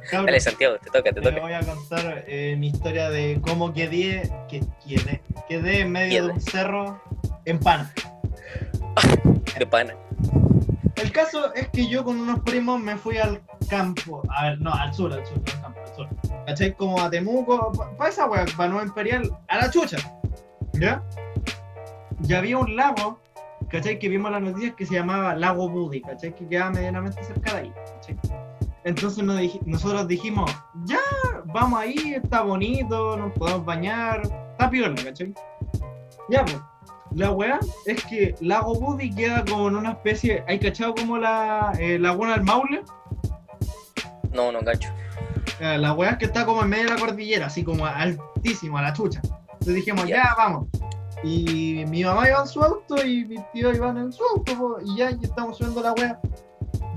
Cabrón, Dale, Santiago, te toca, te te toca. voy a contar eh, mi historia de cómo quedé, que, quedé, quedé en medio de un cerro en pana. De pana. El caso es que yo con unos primos me fui al campo, a ver, no, al sur, al sur, no al campo, al sur. ¿Cachai? Como a Temuco, para esa wea, para Nueva Imperial, a la chucha. ¿Ya? Y había un lago, ¿cachai? Que vimos las noticias que se llamaba Lago Budi, ¿cachai? Que quedaba medianamente cerca de ahí, ¿cachai? Entonces nos dij- nosotros dijimos, ya, vamos ahí, está bonito, nos podemos bañar, está piola, ¿cachai? Ya, pues. La weá es que Lago Budi queda como en una especie. ¿Hay cachado como la eh, Laguna del Maule? No, no cacho. La weá es que está como en medio de la cordillera, así como altísimo, a la chucha. Entonces dijimos, ya, vamos. Y mi mamá iba en su auto y mi tío iban en su auto, po, y ya, y estamos subiendo la weá.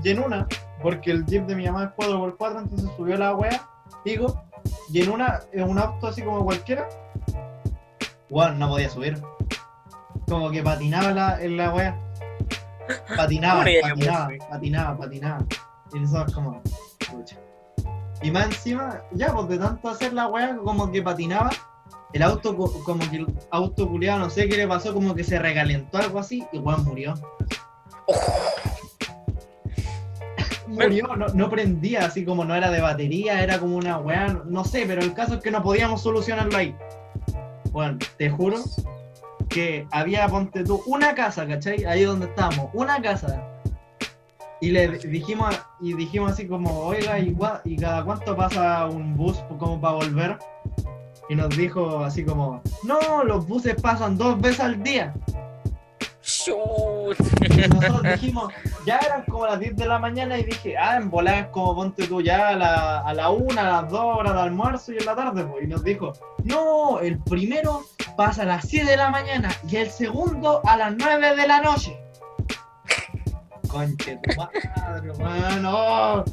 Y en una, porque el jeep de mi mamá es 4x4, entonces subió la weá, digo, y en una, en un auto así como cualquiera, weón, no podía subir. Como que patinaba la, en la weá. Patinaba, ¿Cómo le llamas, patinaba, patinaba, patinaba. Y nosotros como, pucha. Y más encima, ya, pues de tanto hacer la weá, como que patinaba, el auto, co- como que el auto culiado, no sé qué le pasó, como que se recalentó algo así, y weón murió. Murió, no, no prendía, así como no era de batería, era como una weá, no, sé, pero el caso es que no podíamos solucionarlo ahí. Bueno, te juro que había, ponte tú, una casa, ¿cachai? Ahí donde estábamos, una casa. Y le dijimos, y dijimos así como, oiga, ¿y, y cada cuánto pasa un bus como para volver? Y nos dijo así como, no, los buses pasan dos veces al día. Shoot. Y nosotros dijimos, ya eran como las 10 de la mañana y dije, ah, en volar es como ponte tú ya a la, a la una, a las 2 horas de almuerzo y en la tarde, pues. Y nos dijo, no, el primero pasa a las 7 de la mañana y el segundo a las 9 de la noche. Conche tu madre, hermano.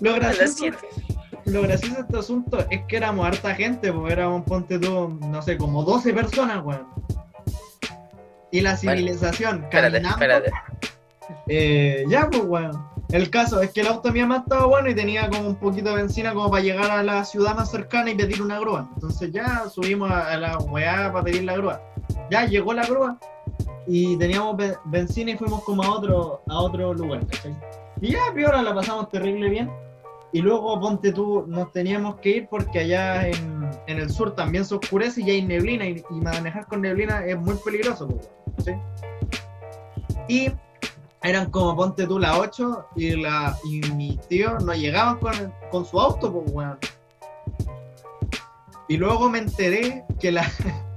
Lo gracioso, 7. Lo gracioso de este asunto es que éramos harta gente, pues éramos, ponte tú, no sé, como 12 personas, weón. Y la civilización Espérate, caminando. espérate. Eh, ya, pues, weón. El caso es que el auto de mi mamá estaba bueno y tenía como un poquito de benzina como para llegar a la ciudad más cercana y pedir una grúa. Entonces ya subimos a, la weá para pedir la grúa. Ya llegó la grúa y teníamos be- benzina y fuimos como a otro, a otro lugar, ¿cachai? Y ya, piola, la pasamos terrible bien. Y luego, ponte tú, nos teníamos que ir porque allá en, en el sur también se oscurece y hay neblina y, manejar con neblina es muy peligroso, ¿cachai? Y eran como ponte tú las 8 y, la, y mis tíos no llegaban con, con su auto, pues weón. Y luego me enteré que la,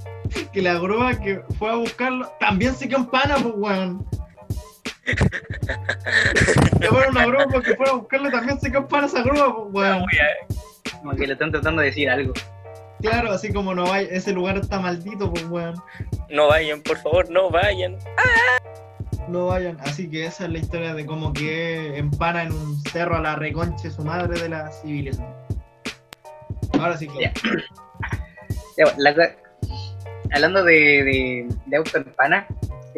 que la grúa que fue a buscarlo también se quedó en pana, pues weón. Llevaron una grúa porque fuera a buscarlo también se quedó en pana esa grúa, pues weón. Como que le están tratando de decir algo. Claro, así como no vaya, ese lugar está maldito, pues weón. No vayan, por favor, no vayan. No vayan. Así que esa es la historia de cómo que empana en un cerro a la reconche su madre de la civilización. Ahora sí, claro. Ya, bueno, la hablando de, de, de auto en pana,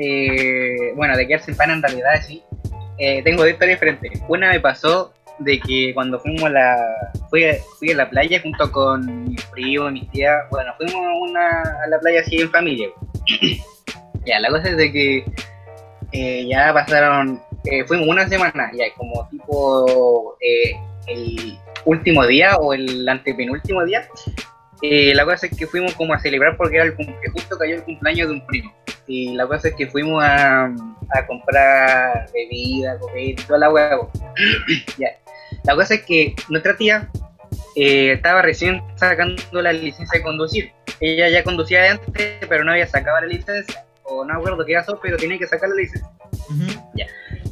eh, bueno, de quedarse en pana en realidad, sí. eh, tengo dos historias diferentes. Una me pasó de que cuando fuimos a la. Fui, fui a la playa junto con mis primos, mis tías. Bueno, fuimos una, a la playa así en familia. ya, la cosa es de que eh, ya pasaron. fuimos una semana, ya como tipo el último día o el antepenúltimo día. Eh, la cosa es que fuimos como a celebrar porque era el justo cayó el cumpleaños de un primo. Y la cosa es que fuimos a, a comprar bebida, comer, toda la hueá. po. Ya. La cosa es que nuestra tía eh, estaba recién sacando la licencia de conducir. Ella ya conducía de antes, pero no había sacado la licencia. O no acuerdo qué pasó, pero tenía que sacar la licencia. Ujú.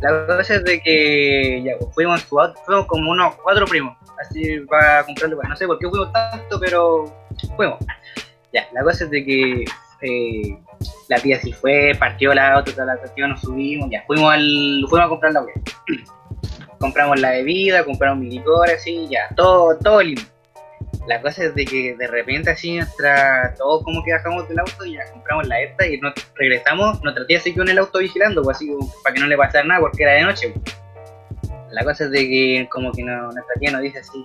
La cosa es de que ya, pues, fuimos, fuimos como unos cuatro primos, así para comprarle, no sé por qué fuimos tanto, pero fuimos. Ya, la cosa es de que eh, la tía sí fue, partió la toda la cuestión, nos subimos, ya, fuimos al, fuimos a comprar la wea. compramos la bebida, compramos mi licor, así, ya, todo, todo lindo. La cosa es de que de repente así nuestra, todos como que bajamos del auto y ya compramos la esta y nos regresamos, nuestra tía se quedó en el auto vigilando, pues así para que no le pasara nada porque era de noche. pues. La cosa es de que como que no- nuestra tía nos dice así,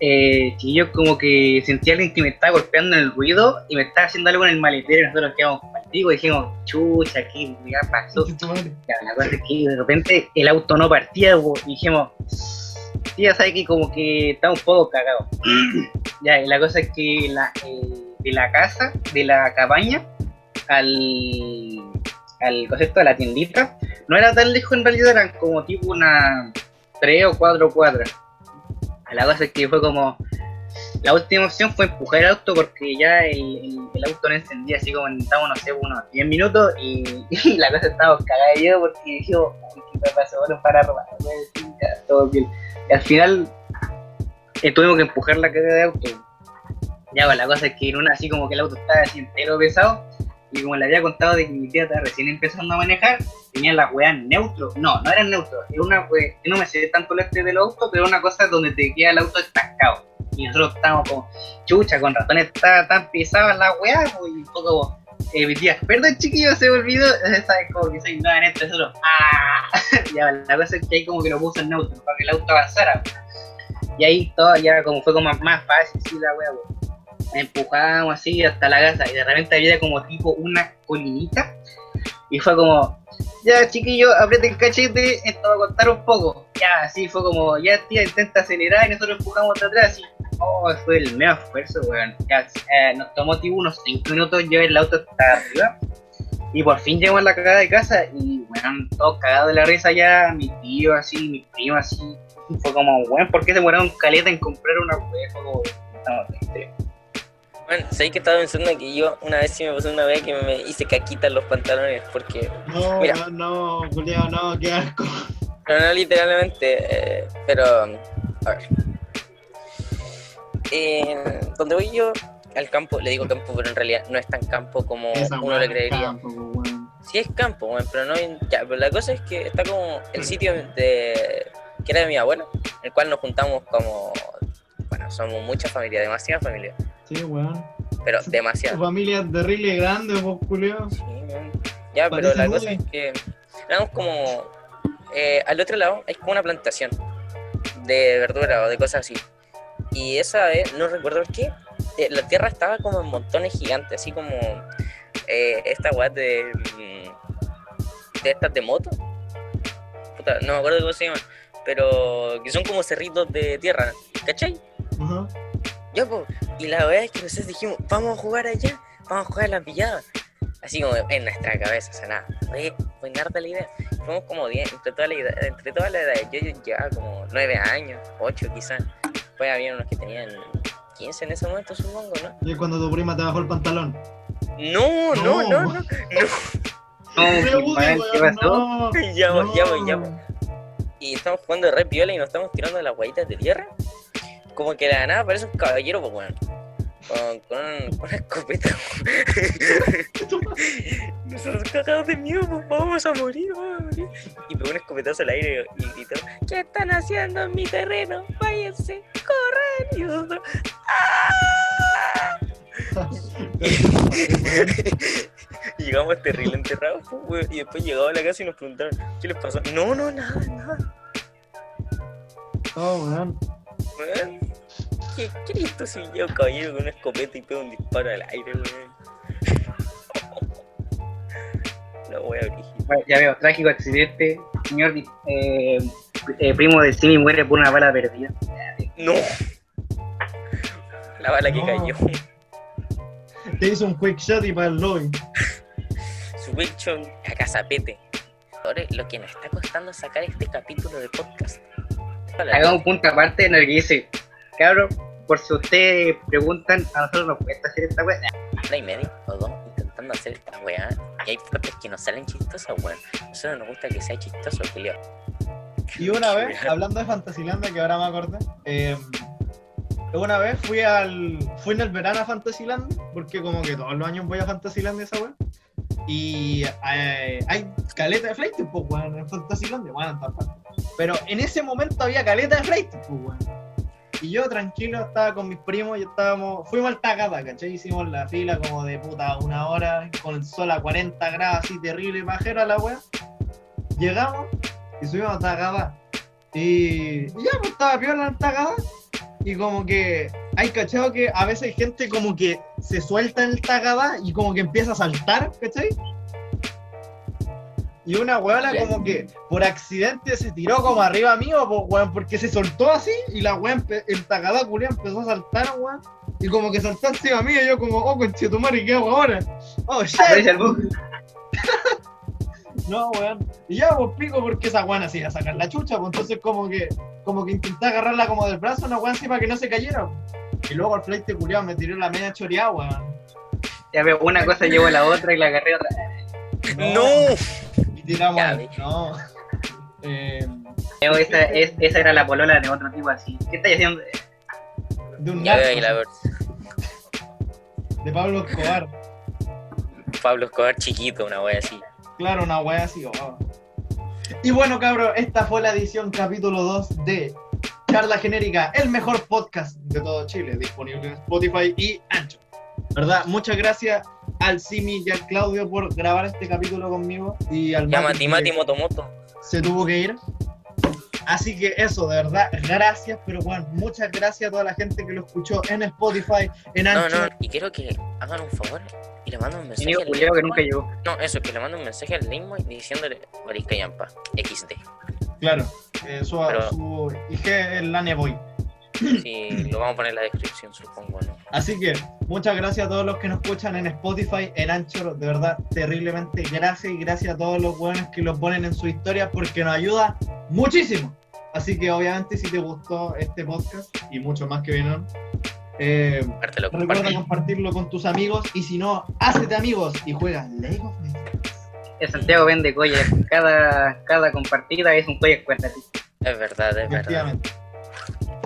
eh, yo como que sentí a alguien que me estaba golpeando en el ruido y me estaba haciendo algo en el maletero y nosotros quedamos partidos y dijimos, chucha, ¿qué ya pasó? Ya, la cosa es que de repente el auto no partía po, y dijimos, tía, ¿sabes que Como que está un poco cagado. ya, y la cosa es que la, eh, de la casa, de la cabaña, al, al concepto de la tiendita, no era tan lejos en realidad, eran como tipo una tres o cuatro cuadras. La cosa es que fue como, la última opción fue empujar el auto porque ya el, el- el auto no encendía, así como estábamos, no sé, unos 10 minutos y, y la cosa estábamos cagada porque dijimos, "Uy, ¿qué me pasó? Bueno, para robar, ya, todo bien. Al final eh, tuvimos que empujar la caga de auto. Ya, pues, la cosa es que en una así como que el auto estaba así entero pesado y como le había contado de que mi tía estaba recién empezando a manejar, tenía la weá en neutro. No, no era en neutro, era una we- yo no me sé tanto el este del auto, pero una cosa donde te queda el auto estancado. Y nosotros estábamos como, chucha, con razón está tan pesada la weá, pues, y fue como, eh, mi tía, perdón chiquillo, se me olvidó, sabes como que soy nueva en esto, nosotros, ¡ah! ya, la cosa es que ahí como que lo puso en neutro, para que el auto avanzara. Y ahí todo ya como fue como más fácil, sí, la weá, pues. Empujamos así hasta la casa y de repente había como tipo una colinita y fue como, ya chiquillo, apriete el cachete, esto va a contar un poco. Ya, así fue como, ya tía, intenta acelerar y nosotros empujamos de atrás y, oh, fue el medio esfuerzo, weón. Ya, eh, nos tomó tipo unos 5 minutos llevar el auto hasta arriba. Y por fin llegamos a la cagada de casa y, weón, todos cagados de la risa ya, mi tío así, mi primo así. Y fue como, weón, ¿por qué se murieron caleta en comprar una weón? Estamos. Bueno, sabéis que estaba pensando que yo una vez sí me pasó una vez que me hice caquita en los pantalones porque. No, Mira. weón, no, culiao, no, qué asco. Pero no literalmente, eh, pero. A ver. Eh, donde voy yo, al campo, le digo campo, pero en realidad no es tan campo como Esa uno le no creería. campo, po, weón. Sí es campo, weón, pero no ya, pero la cosa es que está como el sitio de que era de mi abuelo, el cual nos juntamos como somos mucha familia, demasiada familia, Sí, weón. pero demasiada. familia terrible grande, vos, culiao. Sí, weón. Ya, pero la cosa es que éramos como eh, al otro lado hay como una plantación de verdura o de cosas así. Y esa vez, no recuerdo por qué, eh, la tierra estaba como en montones gigantes, así como eh, esta weá de, mm, de estas de moto. Puta, no me acuerdo cómo se llaman, pero que son como cerritos de tierra, ¿cachai? Ajá. Ya, po. Y la verdad es que nosotros dijimos, vamos a jugar allá, vamos a jugar a la pillada. Así como en nuestra cabeza, o sea, nada, re, buenarda la idea. Fuimos como 10, entre todas las edades, entre todas las edades, yo, yo llevaba como 9 años, 8 quizás. Después había unos que tenían 15 en ese momento, supongo, ¿no? Y es cuando tu prima te bajó el pantalón. No, no, no, no. No, Pero, qué Woody, mal, ¿qué weón, pasó? no. No. llamo, llamo. Y estamos jugando de red viola y nos estamos tirando de las guayitas de tierra. Como que de la nada parece un caballero, pues bueno. Con, con, con una escopeta. Nosotros cagados de miedo, pues vamos a morir, vamos a morir. Y pegó un escopetazo al aire y gritó: ¿Qué están haciendo en mi terreno? Váyanse, corran. Y nosotros, ¡ah! Y llegamos terrible enterrados, pues, weón. Y después llegamos a la casa y nos preguntaron: ¿Qué les pasó? No, no, nada, nada. Oh, weón. Weón, ¿Qué, qué eres tú si yo, caballero, con una escopeta y pego un disparo al aire, weón? No voy a abrir. Bueno, Ya veo, trágico accidente. Señor eh, eh, primo de Simi muere por una bala perdida. ¡No! La bala que No. cayó. Te hizo un quick shot y para el lobby. Su bicho a casapete. Ahora, lo que nos está costando sacar este capítulo de podcast. Hagamos un punto aparte en el que dice, cabrón, por si ustedes preguntan, a nosotros nos cuesta hacer esta weá. Hora y media o dos intentando hacer esta weá y hay partes que no salen chistosas, weón. A nosotros nos gusta que sea chistoso, Julio. Y una vez, hablando de Fantasylandia, que ahora me acordé, eh, una vez fui al fui en el verano a Fantasylandia, porque como que todos los años voy a Fantasylandia esa weá. Y eh, hay caleta de flight, pues, weón, en Fantasylandia, bueno, en todas. Pero en ese momento había caleta de flight, pues, weón. Y yo tranquilo estaba con mis primos y estábamos, fuimos al Takata, ¿cachai? Hicimos la fila como de puta una hora, con el sol a 40 grados, así terrible, bajera la weá. Llegamos y subimos a Takata. Y, ya, pues estaba piola en Takata. Y como que hay cachado que a veces hay gente como que se suelta en el Takata y como que empieza a saltar, ¿cachai? Y una weona como que por accidente se tiró como arriba mío, weón, porque se soltó así y la weón, el tagada culia empezó a saltar, weón. Y como que saltó encima mío, y yo como, oh, conchetumare, ¿qué hago ahora? Oh, shit. No, weón. Y ya, pues pico, porque esa weona se iba a sacar la chucha, pues entonces como que, como que intenté agarrarla como del brazo, una weón así para que no se cayera. pues. Y luego al flight culiao me tiró la media choreada, weón. Ya veo, una cosa llevó a la otra y la agarré otra. ¡No! Y tiramos, Ya, no. Eh, Yo, esa, es- esa era la polola de otro tipo así. ¿Qué estáis haciendo? de un de Pablo Escobar. Pablo Escobar chiquito, una wea así. Claro, una wea así. oh. Y bueno, cabros, esta fue la edición capítulo 2 de Charla Genérica, el mejor podcast de todo Chile, disponible en Spotify y Ancho. ¿Verdad? Muchas gracias al Simi y al Claudio por grabar este capítulo conmigo y al Ya Mati, Mati Motomoto. se tuvo que ir. Así que eso, de verdad, gracias, pero bueno, muchas gracias a toda la gente que lo escuchó en Spotify, en No, Ancho. no, y quiero que hagan un favor y le manden un mensaje Amigo al culiao que nunca llegó. No, eso, que le manden un mensaje al Lingmoy diciéndole Marisca Yampa, XD. Claro, eh, su, Pero- su IG es la Neboy. Sí, lo vamos a poner en la descripción, supongo, ¿no? Así que muchas gracias a todos los que nos escuchan en Spotify, en Anchor, de verdad, terriblemente gracias y gracias a todos los buenos que lo ponen en su historia porque nos ayuda muchísimo. Así que obviamente si te gustó este podcast y mucho más que vienen, eh, Compártelo, recuerda compártelo. compartirlo con tus amigos y si no, hácete amigos y juega League of Legends. El Santiago vende collas. Cada, cada compartida es un collar cuenta. Es verdad, es verdad. Efectivamente.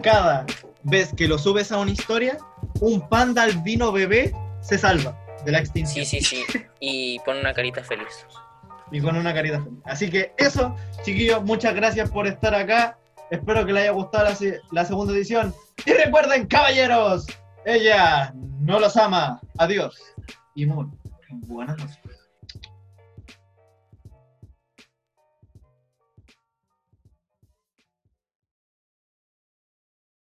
Cada vez que lo subes a una historia, un panda albino bebé se salva de la extinción. Sí, sí, sí. Y pon una carita feliz. y con una carita feliz. Así que eso, chiquillos, muchas gracias por estar acá. Espero que les haya gustado la, se- la segunda edición. Y recuerden, caballeros, ella no los ama. Adiós. Y muy buenas noches.